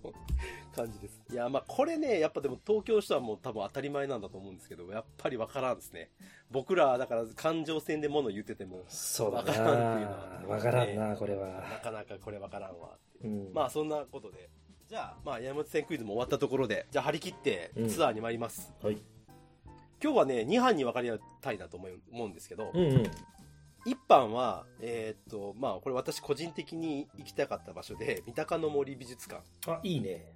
感じです。いや、まあ、これね、やっぱでも東京の人はもう多分当たり前なんだと思うんですけど、やっぱりわからんですね。僕ら、だから感情線で物言ってても、そうだわからんっていうのはなわからんなこれなはかなかこれわからんわ。うんまあ、そんなことで。じゃあ、まあ、山手線クイズも終わったところで、じゃあ張り切ってうんツアーに参ります。はい今日はね、2班に分かり合いたいなと思う思うんですけど、うんうん一班は、えーっと、まあ、これ私個人的に行きたかった場所で、三鷹の森美術館、あいいね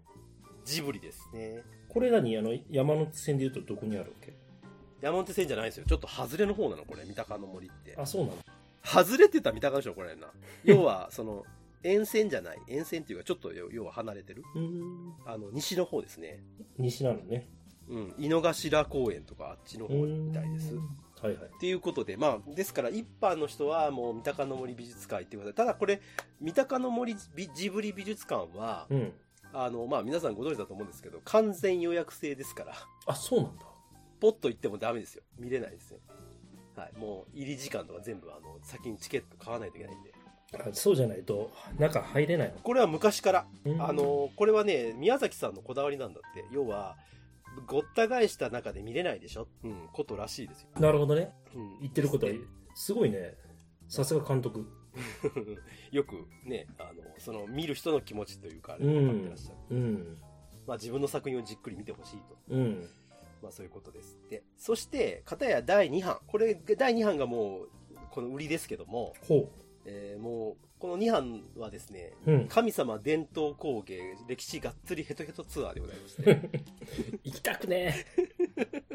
ジブリですね。これ何？あの山手線でいうとどこにあるわけ？山手線じゃないですよ。ちょっと外れの方なの、これ、三鷹の森って。あそうなの？外れてた三鷹でしょ、これな。要は、その、沿線じゃない。沿線っていうか、ちょっと要要は離れてる。うんあの、西の方ですね。西なのねうん。井の頭公園とか、あっちの方みたいです。はいはい。っていうことで、まあ、ですから一般の人はもう三鷹の森美術館行ってください。ただこれ、三鷹の森美ジブリ美術館は、うん。あの、まあ皆さんご存知だと思うんですけど、完全予約制ですから、あ、そうなんだ。ポッと行ってもダメですよ。見れないですね。はい。もう入り時間とか全部あの、先にチケット買わないといけないんで。あそうじゃないと、中入れないの？これは昔から、うんあ、の、これはね、宮崎さんのこだわりなんだって。要は、ごった返した中で見れないでしょ？うん、ことらしいですよ。なるほどね。うん言ってることは、すごいね。さすが監督。よくね、あの、その、見る人の気持ちというか、あれうん分かってらっしゃる。うん。まあ自分の作品をじっくり見てほしいと。うん。まあそういうことですって。そして、片や第2版。これ、第2版がもう、この売りですけども、ほえーもう、この2版はですね、う。うん。神様伝統工芸歴史がっつりヘトヘトツアーでございまして、行きたくね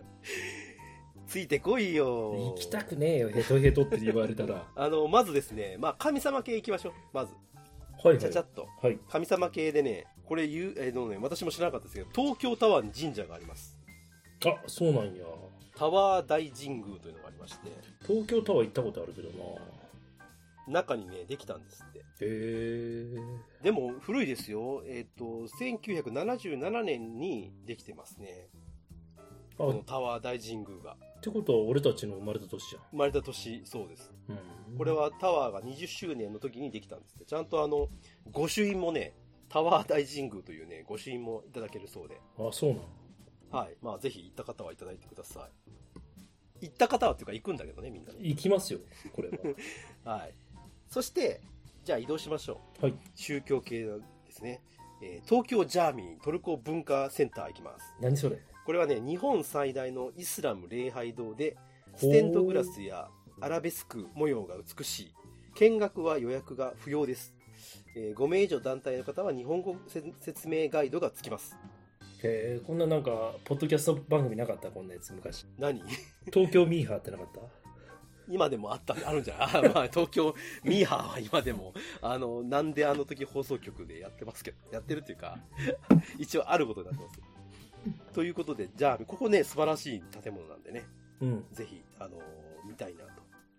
ついてこいよえ。行きたくねえよ、ヘトヘトって言われたら。あの、まずですね、まあ神様系行きましょう。まず。はいはい。ちゃちゃっと。はい。神様系でね、これ言う、えーのね、私も知らなかったですけど、東京タワーに神社があります。あ、そうなんや。タワー大神宮というのがありまして、東京タワー行ったことあるけどな。中にね、できたんですって。へえ。でも、古いですよ。えっ、と、1977年にできてますね。あ、このっタワー大神宮が。てことは俺たちの生まれた年じゃん。生まれた年、そうです。うん。これはタワーが20周年の時にできたんですって。ちゃんとあの、御朱印もね、タワー大神宮というね、御朱印もいただけるそうで。あ、そうなのはい。まあ、ぜひ行った方はいただいてください。行った方はっていうか行くんだけどね、みんなね。行きますよ、これは。はい。そして、じゃあ移動しましょう。はい。宗教系ですね。えー東京ジャーミートルコ文化センター行きます。何それ？これはね、日本最大のイスラム礼拝堂で、ステンドグラスやアラベスク模様が美しい。見学は予約が不要です。えー5名以上団体の方は日本語せ説明ガイドがつきます。へえ、こんななんか、ポッドキャスト番組なかった？こんなやつ昔。何？東京ミーハーってなかった？今でもあった、あるんじゃない？あまあ、東京ミーハーは今でも、あの、なんであの時放送局でやってますけど、やってるっていうか、一応あることになってます。ということで、じゃあ、ここね、素晴らしい建物なんでね、うん。ぜひ、あの見たいなと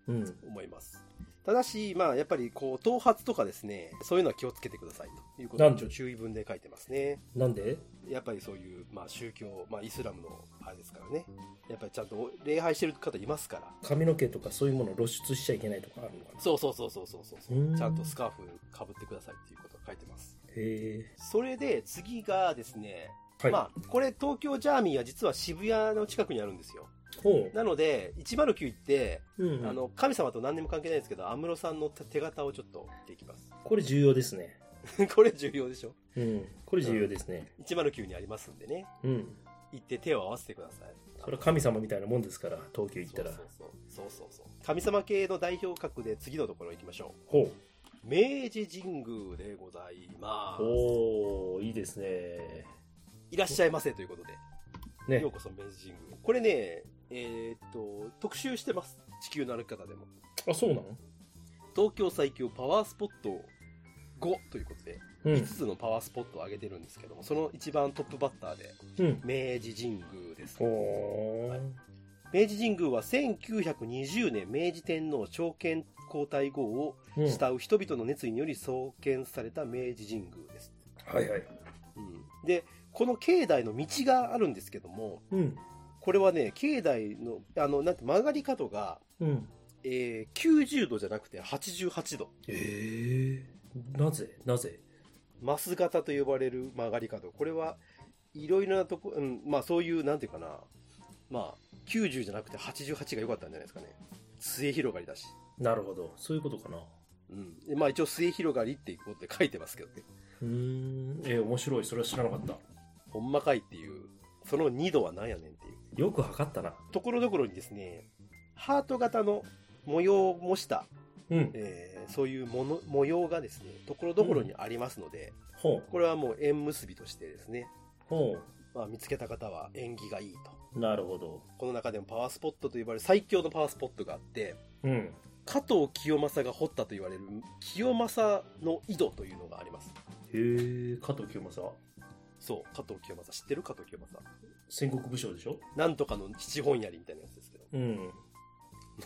うん。思います。ただし、まあ、やっぱり、こう、頭髪とかですね、そういうのは気をつけてくださいということで、なんで？一応注意文で書いてますね。なんで？やっぱりそういう、まあ、宗教、まあ、イスラムの、あれですからね。やっぱりちゃんと礼拝してる方いますから。髪の毛とかそういうものを露出しちゃいけないとかあるのかな？そうそうそうそうそうそううんちゃんとスカーフかぶってくださいっていうことが書いてます。へえ。それで、次がですね、はい。まあ、これ、東京ジャーミーは実は渋谷の近くにあるんですよ。ほなので、109行って、う。うん、あ、の、神様と何にも関係ないですけど、安室さんの手形をちょっと見ていきます。これ重要ですね。これ重要でしょ？うん。これ重要ですね。109にありますんでね。うん。行って手を合わせてください。それは神様みたいなもんですから、東京行ったら。そうそうそうそうそうそう。神様系の代表格で次のところ行きましょほう。う。明治神宮でございます。おー、いいですね。いらっしゃいませということで。ねよう。こそ明治神宮。これね、えーっと、特集してます。地球の歩き方でも。あ、そうなの？東京最強パワースポット5ということで、うん5。つのパワースポットを挙げてるんですけども、その一番トップバッターで、うん。明治神宮です。おー。明治神宮は1920年明治天皇朝見皇太后をうん慕う人々の熱意により創建された明治神宮です。はいはい。うん、で、この境内の道があるんですけども、うん。これはね、境内の、あの、なんて曲がり角が、うん。えー90度じゃなくて88度。えー、なぜ？なぜ？マス型と呼ばれる曲がり角。これはいろいろなとこ、うん、まあそういう、なんていうかな。まあ、90じゃなくて88が良かったんじゃないですかね。末広がりだし。なるほど。そういうことかな。うん。でまあ一応末広がりっていうことで書いてますけどね。うーん。えー、面白い。それは知らなかった。ほんまかいっていう、その2度は何やねん。よく測ったな。ところどころにですね、ハート型の模様を模した、うん。えーそういうもの模様がですね、ところどころにありますので、ほう。これはもう縁結びとしてですね、ほまあ、見つけた方は縁起がいいと。う。なるほど。この中でもパワースポットと呼ばれる最強のパワースポットがあって、うん。加藤清正が掘ったと言われる清正の井戸というのがあります。へえ、加藤清正。そう、加藤清正。知ってる？加藤清正。戦国武将でしょ？なんとかの七本槍みたいなやつですけど。うん。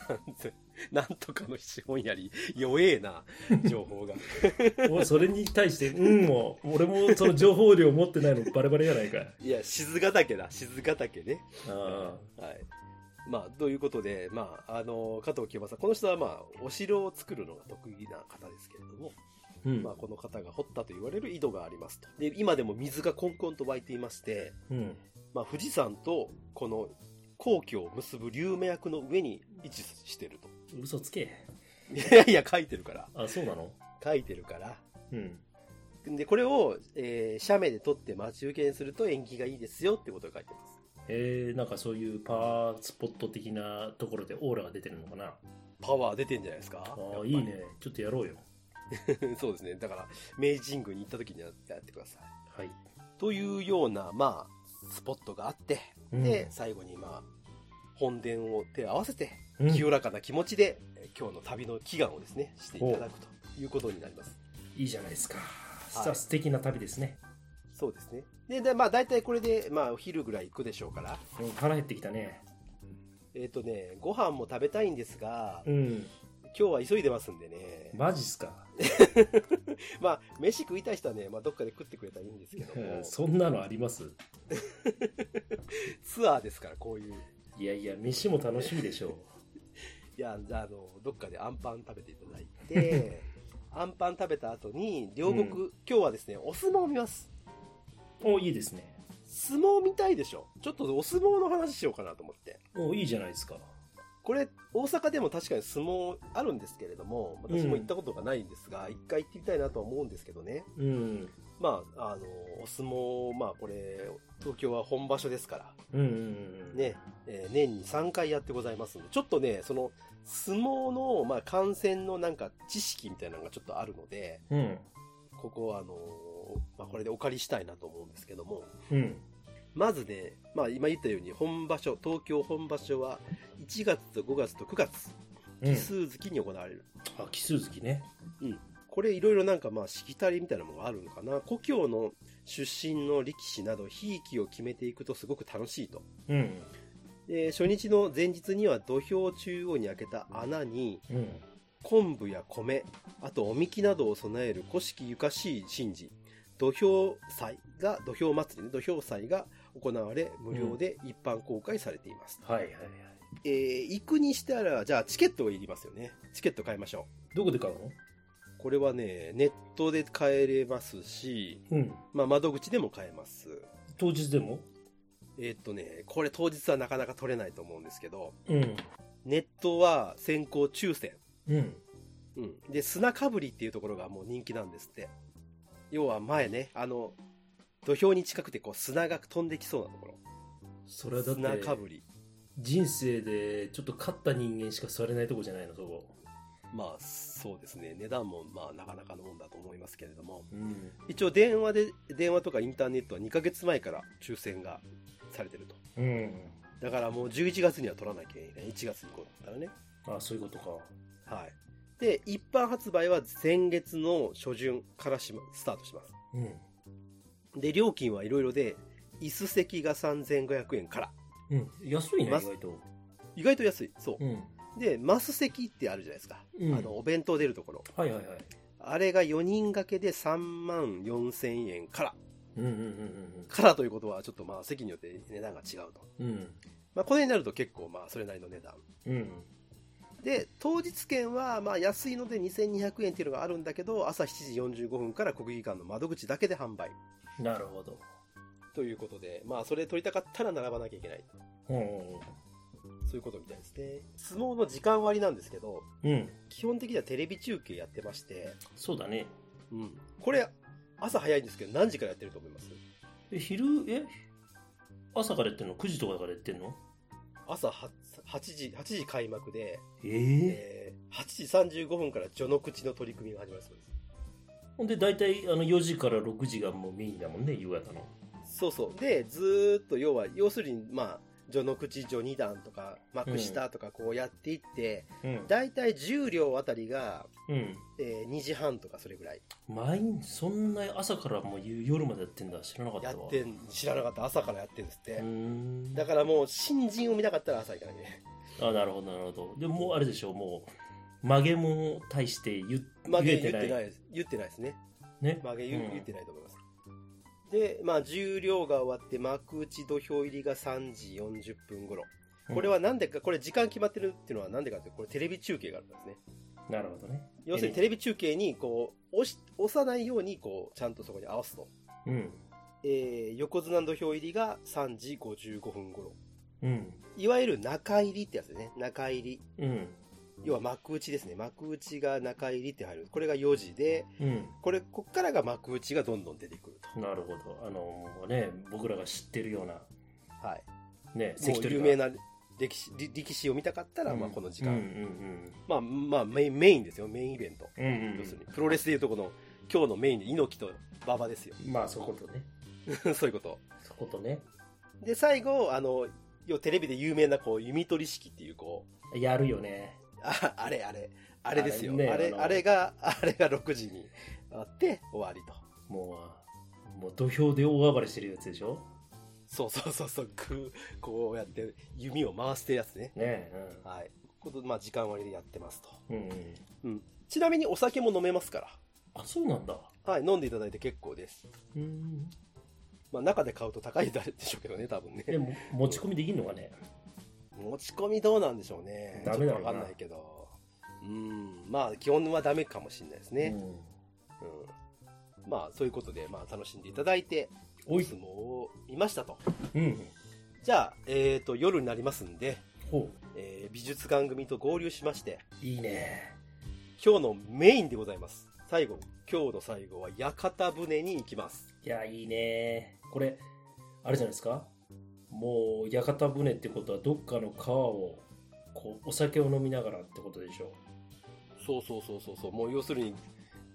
なんてなんとかの資本やり、弱えな、情報が。もうそれに対して、うんもう、俺もその情報量持ってないのバレバレやないかい。いや、静ヶ岳だ、静ヶ岳ね。あはい。まあ、ということで、まあ、あの、加藤清正この人はまあ、お城を作るのが得意な方ですけれども、あ。うん。まあ、この方が掘ったと言われる井戸がありますと。で、今でも水がコンコンと湧いていまして、うん。まあ、富士山とこの皇居を結ぶ龍脈役の上に位置してると。嘘つけ。いやいや、書いてるから。あ、そうなの？書いてるから。うん。で、これを、えー、写メで撮って待ち受けにすると縁起がいいですよってことが書いてます。えー、なんかそういうパワースポット的なところでオーラが出てるのかな？パワー出てんじゃないですか？ああ、いいね。ちょっとやろうよ。そうですね。だから、明治神宮に行った時にはやってください。はい。というような、まあ、スポットがあって、うんで、最後にまあ、本殿を手を合わせて、うん清らかな気持ちで、えー今日の旅の祈願をですね、していただくということになります。いいじゃないですか。はいさあ、素敵な旅ですね。そうですね。で、でまあ、大体これで、まあ、お昼ぐらい行くでしょうから、うん腹減ってきたね。えっ、とね、ご飯も食べたいんですが、うん。今日は急いでますんでね、マジっすか？まあ、飯食いたい人はね、まあ、どっかで食ってくれたらいいんですけども、そんなのあります？ツアーですから、こういう。いやいや、飯も楽しみでしょう。いや、じゃあ、あの、どっかでアンパン食べていただいて、アンパン食べた後に、両国、うん今日はですね、お相撲を見ます。お、いいですね。相撲見たいでしょ？ちょっとお相撲の話しようかなと思って。お、いいじゃないですか。これ、大阪でも確かに相撲あるんですけれども、私も行ったことがないんですが、一回行ってみたいなとは思うんですけどね。うん。まあ、あの、お相撲、まあこれ、東京は本場所ですから、うんうんうん。ね、えー年に3回やってございますんで、ちょっとね、その、相撲の、まあ、観戦のなんか知識みたいなのがちょっとあるので、うん。ここはあのーまあ、これでお借りしたいなと思うんですけども、うん。まずね、まあ、今言ったように本場所、東京本場所は1月と5月と9月、うん奇。数月に行われる。あ、奇数月ね。これいろいろなんかまあ、しきたりみたいなものがあるのかな。故郷の出身の力士など、ひいきを決めていくとすごく楽しいと。うん。で、初日の前日には土俵中央に開けた穴に、うん。昆布や米、あとおみきなどを備える古式ゆかしい神事、土俵祭が、土俵祭りね、土俵祭が行われ、無料で一般公開されています。はいはいはい。えー、行くにしたら、じゃあチケットがいりますよね。チケット買いましょどこで買うの？う。これはね、ネットで買えれますし、うん。まあ窓口でも買えます。当日でも？えーっとね、これ当日はなかなか取れないと思うんですけど、うん。ネットは先行抽選。うん。うん。で、砂かぶりっていうところがもう人気なんですって。要は前ね、あの、土俵に近くてこう砂が飛んできそうなところ。それはだって、砂かぶり。人生でちょっと勝った人間しか座れないとこじゃないの、そこ。まあ、そうですね。値段もまあなかなかのもんだと思いますけれども。うん。一応電話で、電話とかインターネットは2ヶ月前から抽選がされてると。うん。だからもう11月には取らなきゃいけない。1月にこうだったらね。あ、そういうことか。はい。で、一般発売は前月の初旬からし、ま、スタートします。うん。で、料金はいろいろで、椅子席が3500円から。うん。安いね、意ま外と。意外と安い。そう。うん。で、マス席ってあるじゃないですか。うんあの、お弁当出るところ。はいはいはい。あれが4人掛けで3万4千円から。うんうんうんからということは、ちょっとまあ席によって値段が違うと。うん。うん。まあ、この辺になると結構まあ、それなりの値段。うん。で、当日券はまあ安いので2200円っていうのがあるんだけど、朝7時45分から国技館の窓口だけで販売。なるほど。ということで、まあそれ取りたかったら並ばなきゃいけない。うん。そういうことみたいですね。相撲の時間割なんですけど、うん。基本的にはテレビ中継やってまして、そうだね。うん。これ、朝早いんですけど、何時からやってると思います？え、昼、え？朝からやってんの ?9 時とかからやってんの？朝 8, 8時、8時開幕で、えええー、8時35分から序の口の取り組みが始まるそうです。ほんで、大体、あの、4時から6時がもうメインだもんね、夕方の。そうそう。で、ずーっと要は、要するに、まあ、序の口、序二段とか、幕下とかこうやっていって、うん。だいたい10両あたりが、うん。えー2時半とかそれぐらい。毎日、そんな朝からもう夜までやってんだ。知らなかったわ。やってん、知らなかった。朝からやってんですって。だからもう、新人を見なかったら朝行かないけない。あ、なるほど、なるほど。でももうあれでしょう、もう、曲げも対して言曲げ言ってないです。言ってないですね。ね？曲げ言,、うん言ってないと思います。で、まあ、重量が終わって、幕内土俵入りが3時40分頃。これはなんでか、これ時間決まってるっていうのはなんでかって、これテレビ中継があるんですね。うん、なるほどね。要するにテレビ中継に、こう、押し、押さないように、こう、ちゃんとそこに合わすと。うん。えー、横綱土俵入りが3時55分頃。うん。いわゆる中入りってやつですね。中入り。うん。要は幕内ですね。幕内が中入りって入る。これが4時で、うん。これ、こっからが幕内がどんどん出てくるなるほど。あの、もうね、僕らが知ってるような、と。はい。ね、有名な歴史、り力士を見たかったら、うんまあこの時間。うんうんまあ、まあメイン、メインですよ。メインイベント。うん。うん要するに、プロレスでいうとこの、今日のメインで猪木と馬場ですよ。うん。まあ、そことね。そういうこと。そことね。で、最後、あの、要はテレビで有名な、こう、弓取り式っていう、こう、やるよね。ああれあれ、あれですよ。あれ,、あれねあのあれが、あれが6時にあって、終わりと。もう、もう土俵で大暴れしてるやつでしょ？そうそうそうそう、こうやって弓を回してるやつね。ねはい。こと、まあ、時間割でやってますと。うん。うんうん。うん。ちなみにお酒も飲めますかあ、そうなんだ。ら。はい、飲んでいただいて結構です。うん。まあ、中で買うと高いでしょうけどね、多分ね。でも、持ち込みできんのかね？持ち込みどうなんでしょうね。ダメなちょっとわかんないけど。うん。まあ、基本はダメかもしれないですね。うん。まあ、そういうことで、まあ、楽しんでいただいて、おい相撲を見ましたと。うん。うん。じゃあ、えっ、と、夜になりますんで、ほえー美術館組と合流しまして、う。いいね。今日のメインでございます。最後、今日の最後は屋形船に行きます。いや、いいね。これ、あれじゃないですか？もう、屋形船ってことは、どっかの川を、こう、お酒を飲みながらってことでしょそうそうそうそうそう。もう要するに、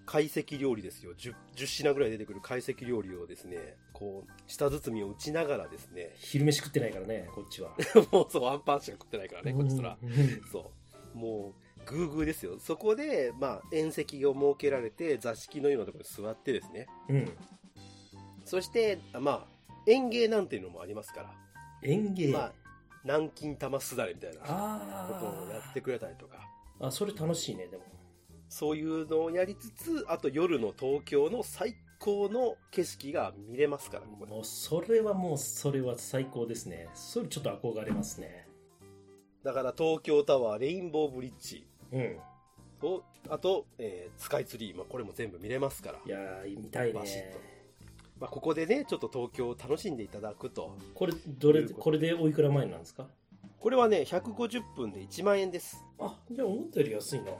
懐石料理ですよ。10, 10品ぐらい出てくる懐石料理をですね、こう、舌包みを打ちながらですね、昼飯食ってないからね、こっちは。もうそう、ワンパンしか食ってないからね、こっちとら。うんそう。もう、グーグーですよ。そこで、まあ、宴席を設けられて、座敷のようなところに座ってですね。うん。そして、あまあ、園芸なんていうのもありますから。園芸。まあ、南京玉すだれみたいなことあをやってくれたりとか。あ。あ、それ楽しいね、でも。そういうのをやりつつ、あと夜の東京の最高の景色が見れますから、もう、それはもう、それは最高ですね。それちょっと憧れますね。だから東京タワー、レインボーブリッジうん。と、あと、えースカイツリー、まあ、これも全部見れますからい。やー、見たいバシッねと。まあ、ここでね、ちょっと東京を楽しんでいただくと。これ、どれ、これでおいくら前なんですか？これはね、150分で1万円です。あ、じゃあ思ったより安いな。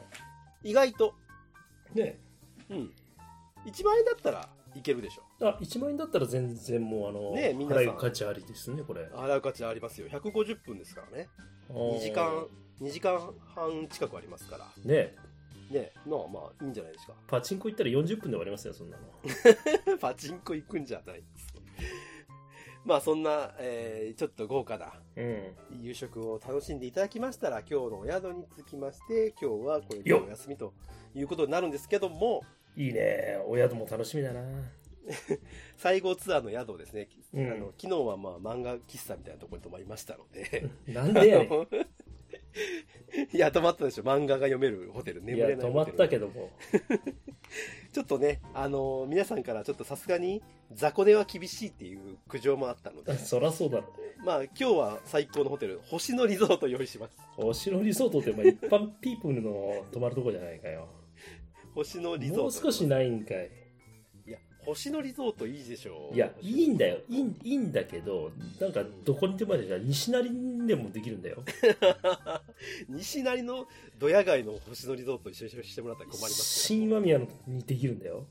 意外と。ねうん。1万円だったらいけるでしょ。あ、1万円だったら全然もうあの、ねえ皆さん払う価値ありですね、これ。払う価値ありますよ。150分ですからね。2時間、2時間半近くありますから。ねね、のはまあいいんじゃないですか。パチンコ行ったら40分で終わりますよ、そんなの。パチンコ行くんじゃない。まあそんな、えーちょっと豪華なうん。夕食を楽しんでいただきましたら、今日のお宿に着きまして、今日はこれでお休みということになるんですけども、いいね。お宿も楽しみだな。西郷ツアーの宿をですね、うんあの昨日はまあ漫画喫茶みたいなところに泊まりましたので、なんでやねあのいや、泊まったでしょ。漫画が読めるホテル、眠れない止まっ。たけども。ちょっとね、あの皆さんからちょっとさすがに雑魚寝は厳しいっていう苦情もあったので、そらそうだろ。まあ今日は最高のホテル、星野リゾート用意します。星野リゾートって、まあ、一般ピープルの泊まるとこじゃないかよ。星野リゾート。もう少しないんかい。星野リゾートいいでしょう。いや、いいんだよ。いいいいんだけど、なんか、どこにでもあるじゃん。西成でもできるんだよ。西成のドヤ街の星野リゾート一緒にしてもらったら困ります新間宮にできるんだよ。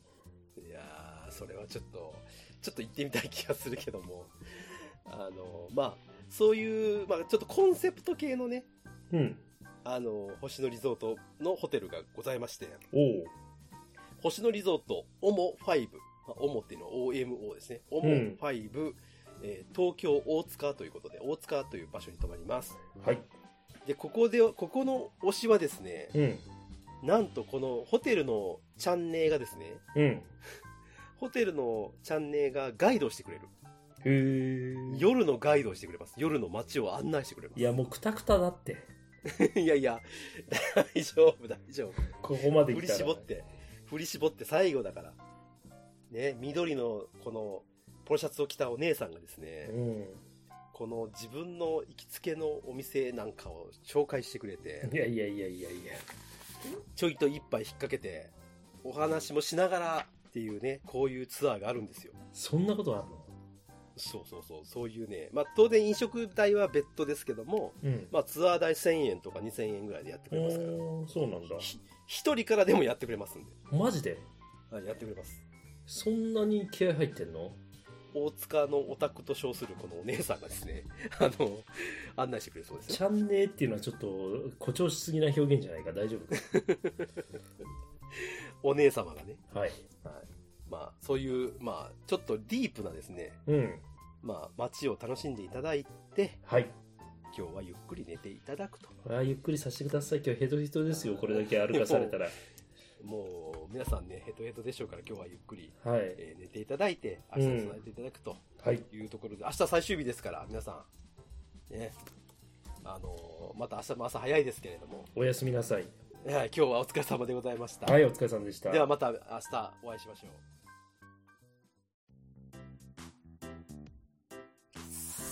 いやー、それはちょっと、ちょっと行ってみたい気がするけども。あの、まあ、そういう、まあちょっとコンセプト系のね、うん。あの、星野リゾートのホテルがございまして、おう。星野リゾート、オモ5。まあ、オモっていうのは OMO ですね。オモうん5、えー東京大塚ということで、大塚という場所に泊まります。はい。で、ここで、ここの推しはですね、うん。なんとこのホテルのチャンネルがですね、うん。ホテルのチャンネルがガイドをしてくれる。へえ。夜のガイドをしてくれます。夜の街を案内してくれます。いや、もうくたくただって。いやいや、大丈夫、大丈夫。ここまで振り来たら。絞って、振り絞って最後だから。ね、緑のこの、ポロシャツを着たお姉さんがですね、うん。この自分の行きつけのお店なんかを紹介してくれて、いやいやいやいやいや。ちょいと一杯引っ掛けて、お話もしながらっていうね、こういうツアーがあるんですよ。そんなことあるの？そうそうそう、そういうね、まあ当然飲食代は別途ですけども、うん。まあツアー代1000円とか2000円ぐらいでやってくれますから、そうなんだ。ひ一人からでもやってくれますんで、マジで？はい、やってくれます。そんなに気合入ってんの？大塚のオタクと称するこのお姉さんがですね、あの、案内してくれるそうですよ。チャンネルっていうのはちょっと誇張しすぎな表現じゃないか大丈夫 お姉様がね、はい。はい。まあ、そういう、まあ、ちょっとディープなですね、うん。まあ、街を楽しんでいただいて、はい。今日はゆっくり寝ていただくと。あゆっくりさせてください。今日ヘトヘトですよ。これだけ歩かされたら。もう、皆さんね、ヘトヘトでしょうから、今日はゆっくり、はい。えー寝ていただいて、明日に備えていただくとはい。いうところで、明日最終日ですから、皆さん、ね、あのーまた明日も朝早いですけれども、おやすみなさい。はい、今日はお疲れ様でございました。はい、お疲れ様でした。ではまた明日お会いしましょう。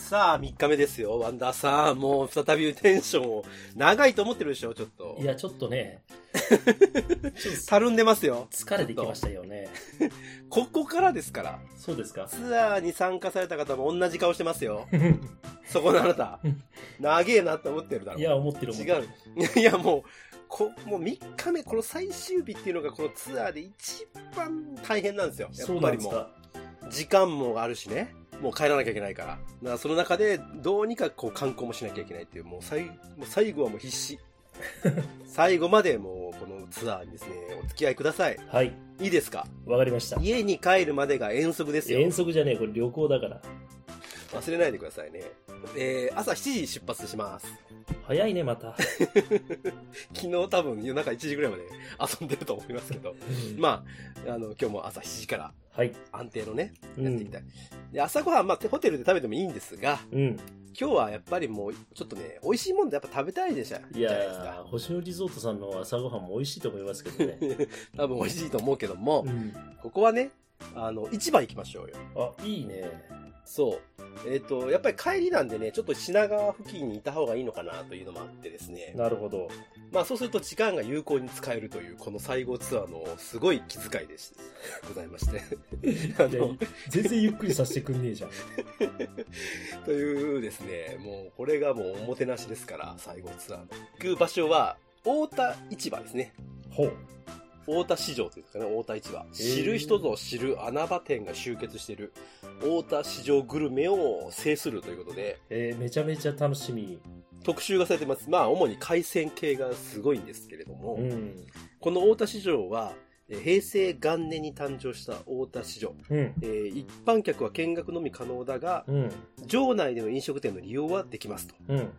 さあ、3日目ですよ、ワンダーさん。もう再びテンションを、長いと思ってるでしょ、ちょっと。いや、ちょっとね、たるんでますよと。疲れてきましたよね。ここからですから。そうですかツアーに参加された方も同じ顔してますよ。そこのあなた。長えなって思ってるだろ。いや、思ってる思。違う。いや、もう、こ、もう3日目、この最終日っていうのがこのツアーで一番大変なんですよ。やっぱりもう。時間もあるしね。もう帰らなきゃいけないから。だからその中でどうにかこう観光もしなきゃいけないっていう、もう最もう最後はもう必死。最後までもうこのツアーにですね、お付き合いください。はい。いいですか？わかりました。家に帰るまでが遠足ですよ。遠足じゃねえ、これ旅行だから。忘れないでくださいね。えー、朝7時出発します。早いね、また。昨日多分夜中1時ぐらいまで遊んでると思いますけど。まあ、あの、今日も朝7時からはい。安定のね、うんやっていきたい。で、朝ごはん、まあ、ホテルで食べてもいいんですが、うん。今日はやっぱりもう、ちょっとね、美味しいもんでやっぱ食べたいでしょ。いやー、星野リゾートさんの朝ごはんも美味しいと思いますけどね。か。多分美味しいと思うけども、うん。ここはね、あの、市場行きましょうよ。あ、いいね。そう。えっ、と、やっぱり帰りなんでね、ちょっと品川付近にいた方がいいのかなというのもあってですね。なるほど。まあそうすると時間が有効に使えるという、この最後ツアーのすごい気遣いでしございまして。あの、全然ゆっくりさせてくんねえじゃん。というですね、もうこれがもうおもてなしですから、最後ツアーの。行く場所は、大田市場ですね。ほう。大田市場というんですかね、大田市場。知る人ぞ知る穴場店が集結している、大田市場グルメを制するということで、えー、めちゃめちゃ楽しみ。特集がされてます。まあ、主に海鮮系がすごいんですけれども、うん。この大田市場は、えー平成元年に誕生した大田市場。うん。えー一般客は見学のみ可能だが、うん。場内での飲食店の利用はできますと。うん。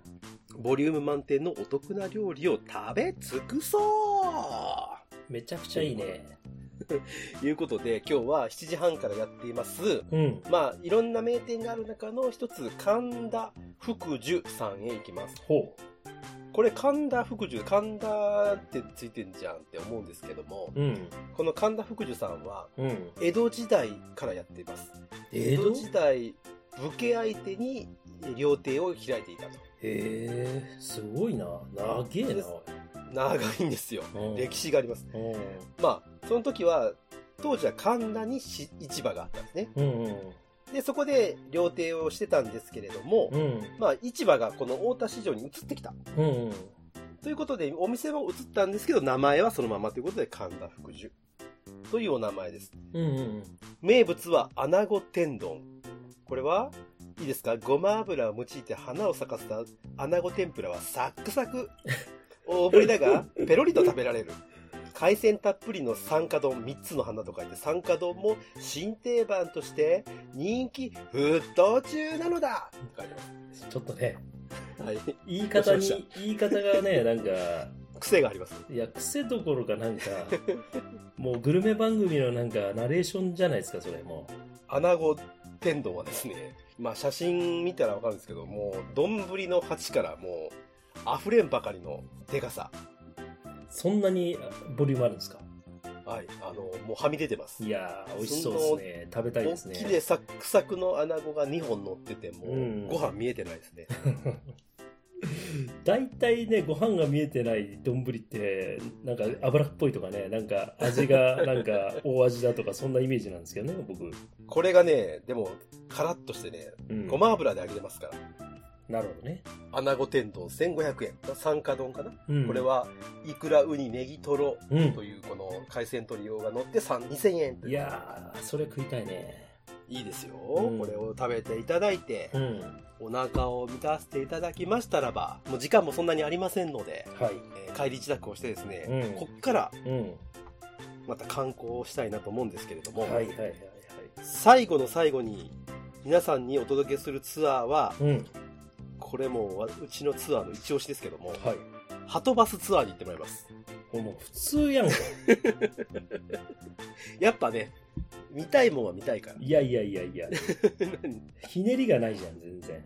ボリューム満点のお得な料理を食べ尽くそうめちゃくちゃいいね。と いうことで、今日は7時半からやっています。うん。まあ、いろんな名店がある中の一つ、神田福寿さんへ行きます。ほこれ神田福寿、神田ってついてんじゃんって思うんですけども、う。うん。この神田福寿さんは、うん。江戸時代からやっています。江戸？時代、武家相手に料亭を開いていたと。へえ、すごいな。長えな。長いんですよ。うん歴史があります。うん。まあ、その時は、当時は神田にし市場があったんですね。うんうん。で、そこで料亭をしてたんですけれども、うん。まあ、市場がこの大田市場に移ってきた。うん。ということで、お店も移ったんですけど、名前はそのままということで、神田福寿。というお名前です。うんうん。名物は、穴子天丼。これは、いいですか？ごま油を用いて花を咲かせた穴子天ぷらはサックサク。大ぶりだが、ペロリと食べられる。海鮮たっぷりの三花丼、三つの花と書いて三花丼も新定番として人気沸騰中なのだちょっとね、す。はい。言い方に、言い方がね、なんか、癖があります。いや、癖どころかなんか、もうグルメ番組のなんか、ナレーションじゃないですか、それも穴子天丼はですね、まあ写真見たらわかるんですけど、もう、丼の鉢からもう、溢れんばかりのでかさ。そんなにボリュームあるんですか？はい。あの、もうはみ出てます。いやー、美味しそうですね。食べたいですね。大きでサックサクの穴子が2本乗ってても、うんご飯見えてないですね。大体ね、ご飯が見えてない丼って、なんか油っぽいとかね、なんか味が なんか大味だとか、そんなイメージなんですけどね、僕。これがね、でも、カラッとしてね、うんごま油で揚げてますから。なるほどね。穴子天丼1500円。三花丼かな、うんこれ、は、イクラ、ウニ、ネギトロうんと。いうこの海鮮鶏用が乗って3 2000円。いやー、それ食いたいね。いいですよ、うんこれを食べていただいて、うん。お腹を満たしていただきましたらば、もう時間もそんなにありませんので、はい。えー帰り自宅をしてですね、うんこっからうん。また観光をしたいなと思うんですけれども、はいはいはいはい。最後の最後に皆さんにお届けするツアーは、うん。これもわうちのツアーの一押しですけども、はい。ハトバスツアーに行ってもらいます。もう普通やんか。やっぱね、見たいもんは見たいから。いやいやいやいや。何 ひねりがないじゃん、全然。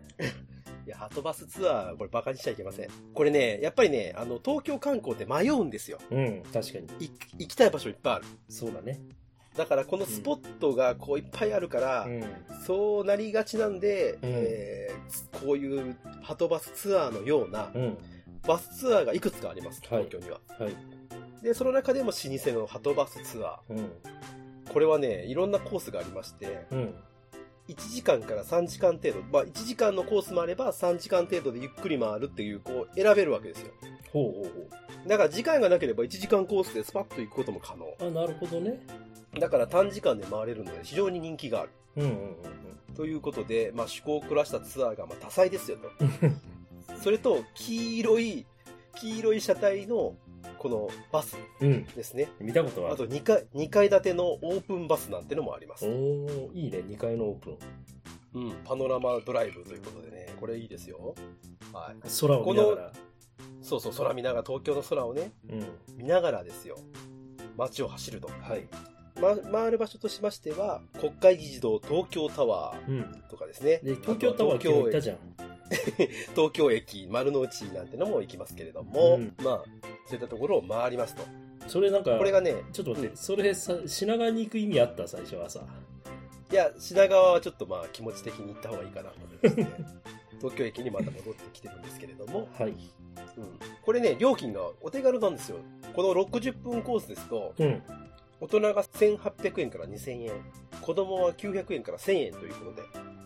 いや、ハトバスツアー、これバカにしちゃいけません。これね、やっぱりね、あの、東京観光って迷うんですよ。うん、確かに。い行きたい場所いっぱいある。そうだね。だからこのスポットがこういっぱいあるから、うん。そうなりがちなんで、うんえーこういうハトバスツアーのようなうん。バスツアーがいくつかあります、はい東京には。はい。で、その中でも老舗のハトバスツアうん。ー。これはね、いろんなコースがありまして、うん。1時間から3時間程度、まあ1時間のコースもあれば3時間程度でゆっくり回るっていう、こう選べるわけですよ。ほうほうほだから時間がなければ1時間コースでスパッと行くことも可能。う。あ、なるほどね。だから短時間で回れるので非常に人気がある。うんうんということで、まあ趣向を凝らしたツアーがまあ多彩ですよと。う んそれと、黄色い、黄色い車体の、このバスうん。うん。ですね。見たことはあと2階、2階建てのオープンバスなんてのもあります。おー、いいね、2階のオープン。うん、パノラマドライブということでね、これいいですよ。はい。空を見ながら。そうそう、空見ながら、東京の空をね、うん。見ながらですよ。街を走ると。はい。ま、回る場所としましては、国会議事堂東京タワうん。ーとかですね。で、東京タワー今日行ったじゃん。東京駅、丸の内なんてのも行きますけれども、うんまあ、そういったところを回りますと。それなんか、これがね、ちょっと待って、うんそれさ、品川に行く意味あった？最初はさ。いや、品川はちょっとまあ気持ち的に行った方がいいかなと思いますね。東京駅にまた戻ってきてるんですけれども、はい。うん、これね、料金がお手軽なんですよ。この60分コースですと、うん。大人が1800円から2000円、子供は900円から1000円ということで、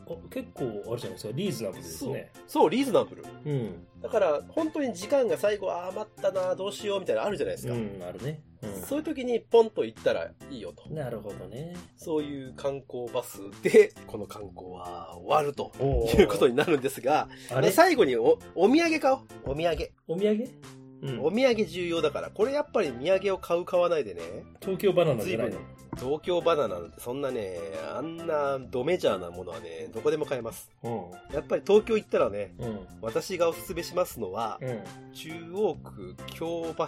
あ結構、あれじゃないですか、リーズナブルですね。そう、リーズナブル。うん。だから、本当に時間が最後、あー余ったな、どうしようみたいなのあるじゃないですか。うん、あるね。そういう時にポンと行ったらいいよとう。ん。なるほどね。そういう観光バスで、この観光は終わるとおいうことになるんですが、あれ？最後におお土産買おう。お土産。お土産？うんお土産重要だから、これやっぱり土産を買う買わないでね、東京バナナじゃないの？随東京バナナなんてそんなね、あんなドメジャーなものはね、どこでも買えます。うやっぱり東京行ったらね、ん。うん。私がおすすめしますのは、うん。中央区京橋、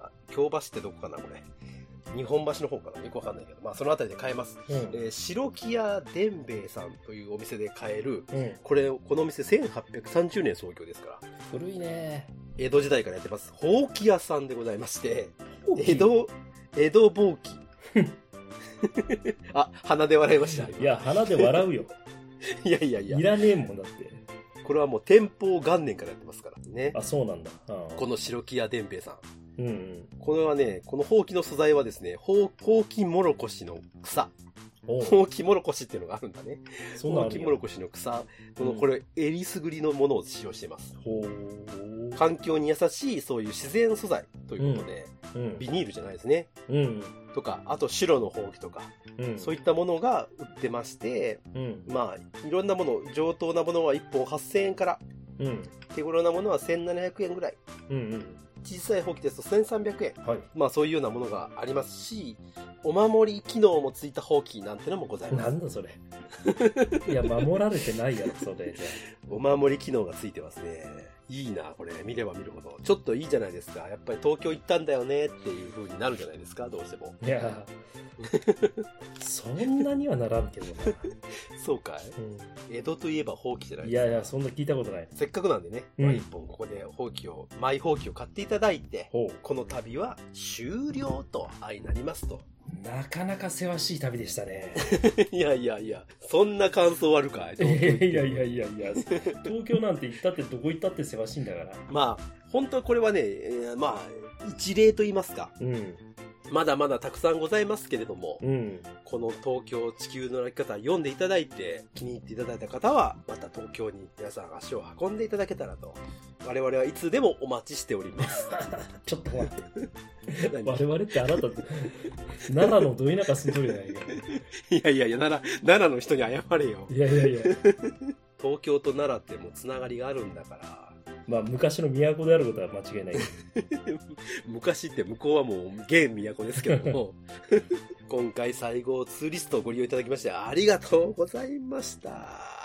あ京橋ってどこかな、これ。日本橋の方かなよくわかんないけど、まあそのあたりで買えます。うん。えー白木屋伝兵衛さんというお店で買える、うん。これ、このお店1830年創業ですから、古いね。江戸時代からやってます。ほうき屋さんでございまして、江戸、江戸ぼうき。あ、鼻で笑いました。いや、鼻で笑うよ。いやいやいやい、らねえもんだって。これはもう天保元年からやってますからね。あ、そうなんだ。うんこの白木屋伝兵衛さん。うんうん。これはね、このほうきの素材はですね、ほう、ほうきもろこしの草。ほうきもろこしっていうのがあるんだね。ほうきもろこしの草。この、うんこれ、えりすぐりのものを使用しています。ほう。環境に優しい、そういう自然素材ということで、うん。ビニールじゃないですね。うん。とか、あと白のほうきとか、うん。そういったものが売ってまして、うん。まあ、いろんなもの、上等なものは1本8000円から、うん。手頃なものは1700円ぐらい。うん。うん。小さいほうきですと1300円。はい。まあそういうようなものがありますし、お守り機能もついたほうきなんてのもございます。なんだそれ。いや、守られてないやろ、それじゃ お守り機能がついてますね。いいな、これ。見れば見るほど。ちょっといいじゃないですか。やっぱり東京行ったんだよねっていう風になるじゃないですか、どうしても。いや、そんなにはならんけどな。そうかい？うん江戸といえば放棄じゃないいですか。やいや、そんな聞いたことない。せっかくなんでね、うんまあ一本ここで放棄を、マイ放棄を買っていただいて、ほこの旅は終了と相なりますと。う。なかなかせわしい旅でしたね。いやいやいや、そんな感想あるかい？い やいやいやいやいや、東京なんて行ったってどこ行ったってせわしいんだから。まあ、本当はこれはね、えーまあ、一例と言いますか、うん。まだまだたくさんございますけれども、うん。この東京地球の歩き方読んでいただいて、気に入っていただいた方は、また東京に皆さん足を運んでいただけたらと。我々はいつでもお待ちしております。ちょっと待って。何？我々ってあなた、奈良のど田舎住んどるじゃないか。いやいやいや、奈良、奈良の人に謝れよ。いやいやいや。東京と奈良ってもうつながりがあるんだから。まあ、昔の都であることは間違いない。昔って向こうはもう現都ですけども、今回最後ツーリストをご利用いただきましてありがとうございました。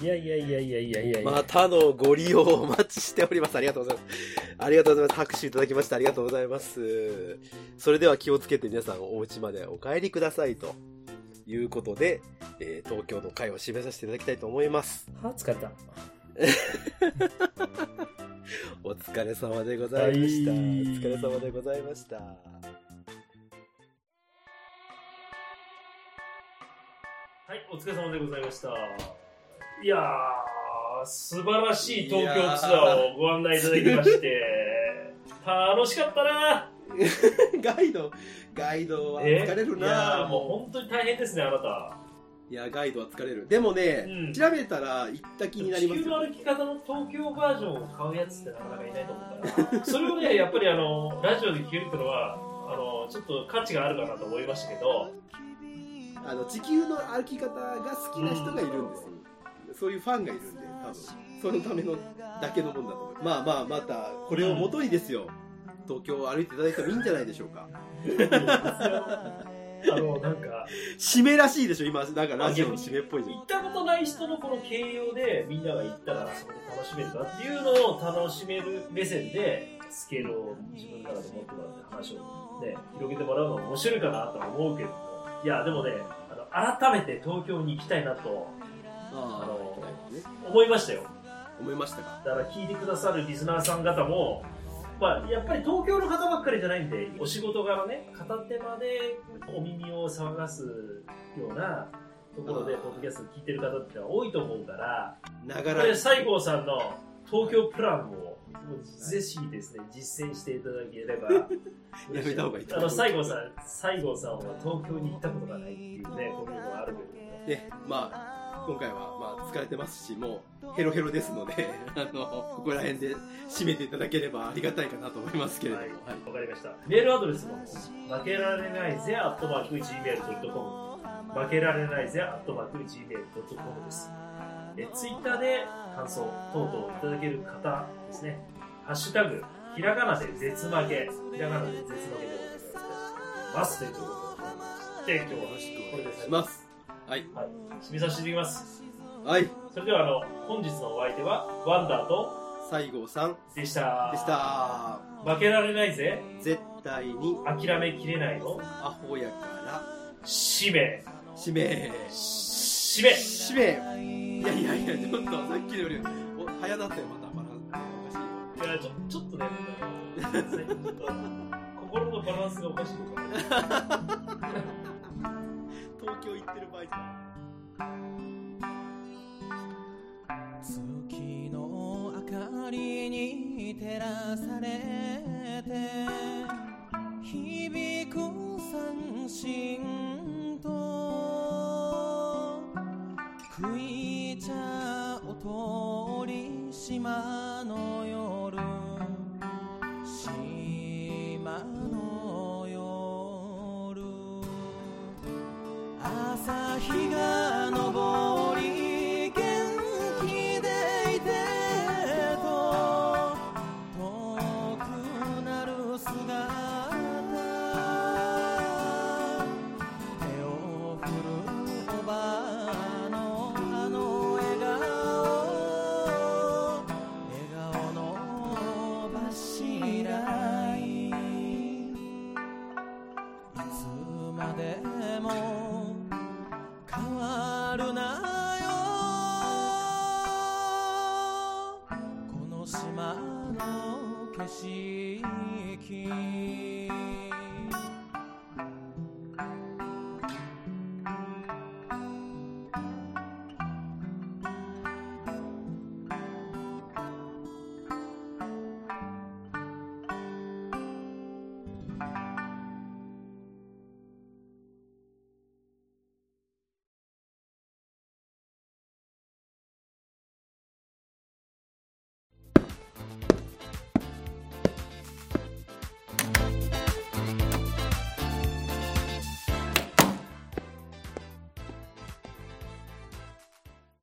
いやいやいやいやいやいや。またのご利用をお待ちしております。ありがとうございます。ありがとうございます。拍手いただきましてありがとうございます。それでは気をつけて皆さんお家までお帰りくださいということで、えー東京の会を締めさせていただきたいと思います。は疲れた。お疲れ様でございました。はいお疲れ様でございました。はい、お疲れ様でございました。いやー、素晴らしい東京ツアーをご案内いただきまして、楽しかったな ガイド、ガイドはえ疲れるなーもう本当に大変ですね、あなた。いや、ガイドは疲れる。でもね、うん。調べたら行った気になります地球の歩き方の東京バージョンを買うやつってなかなかいないと思うから、それをね、やっぱりあの、ラジオで聞けるってのは、あの、ちょっと価値があるかなと思いましたけど、あの地球の歩き方が好きな人がいるんですよ、そういうファンがいるんで多分。そのためのだけのもんだと思う。まあまあまたこれをもとにですよ。東京を歩いていただいてもいいんじゃないでしょうかあの、なんか、締めらしいでしょ今なんかラジオの締めっぽいじゃん行ったことない人のこの形容でみんなが行ったらそこで楽しめるかっていうのを楽しめる目線でスケールを自分の中で持ってもらって話をね広げてもらうのが面白いかなとは思うけどもいやでもねあの改めて東京に行きたいなとああのあね思いましたよ。思いましたか？だから聞いてくださるリスナーさん方もまあ、やっぱり東京の方ばっかりじゃないんで、お仕事柄ね、片手間でお耳を騒がすようなところで、ポッドキャスト聞いてる方って多いと思うから、ながらこれ、西郷さんの東京プランを、ぜひですね、実践していただければ、やめた方がいいとあの、西郷さん、西郷さんは東京に行ったことがないっていうね、こういうのがあるけど、ねまあ今回はまあ疲れてますしもうヘロヘロですので あのここら辺で締めていただければありがたいかなと思いますけれども、はいはいわかりました。メールアドレスも、負けられないぜ、アットマーク Gmail.com。負けられないぜ、アットマーク Gmail.com です。え、ツイッターで感想等々いただける方ですね。ハッシュタグ、ひらがなで絶負け、ひらがなで絶負けでお願いします。ということで、今日はこれでしますはいはい。締めさせていただきます。はいそれでは、あの、本日のお相手は、ワンダーと、西郷さんでした。でし。た負けられないぜ、絶対に諦めきれないの、アホやから使命。締め使命。締めいやいやいやちょっとさっきのよりお早なってまたバランスおかしいよいや、ちょ、ちょっとね、心のバランスがおかしいのかな。東京行ってる場合じゃない。月の明かりに照らされて響く三振と食い茶を通り島の夜朝日が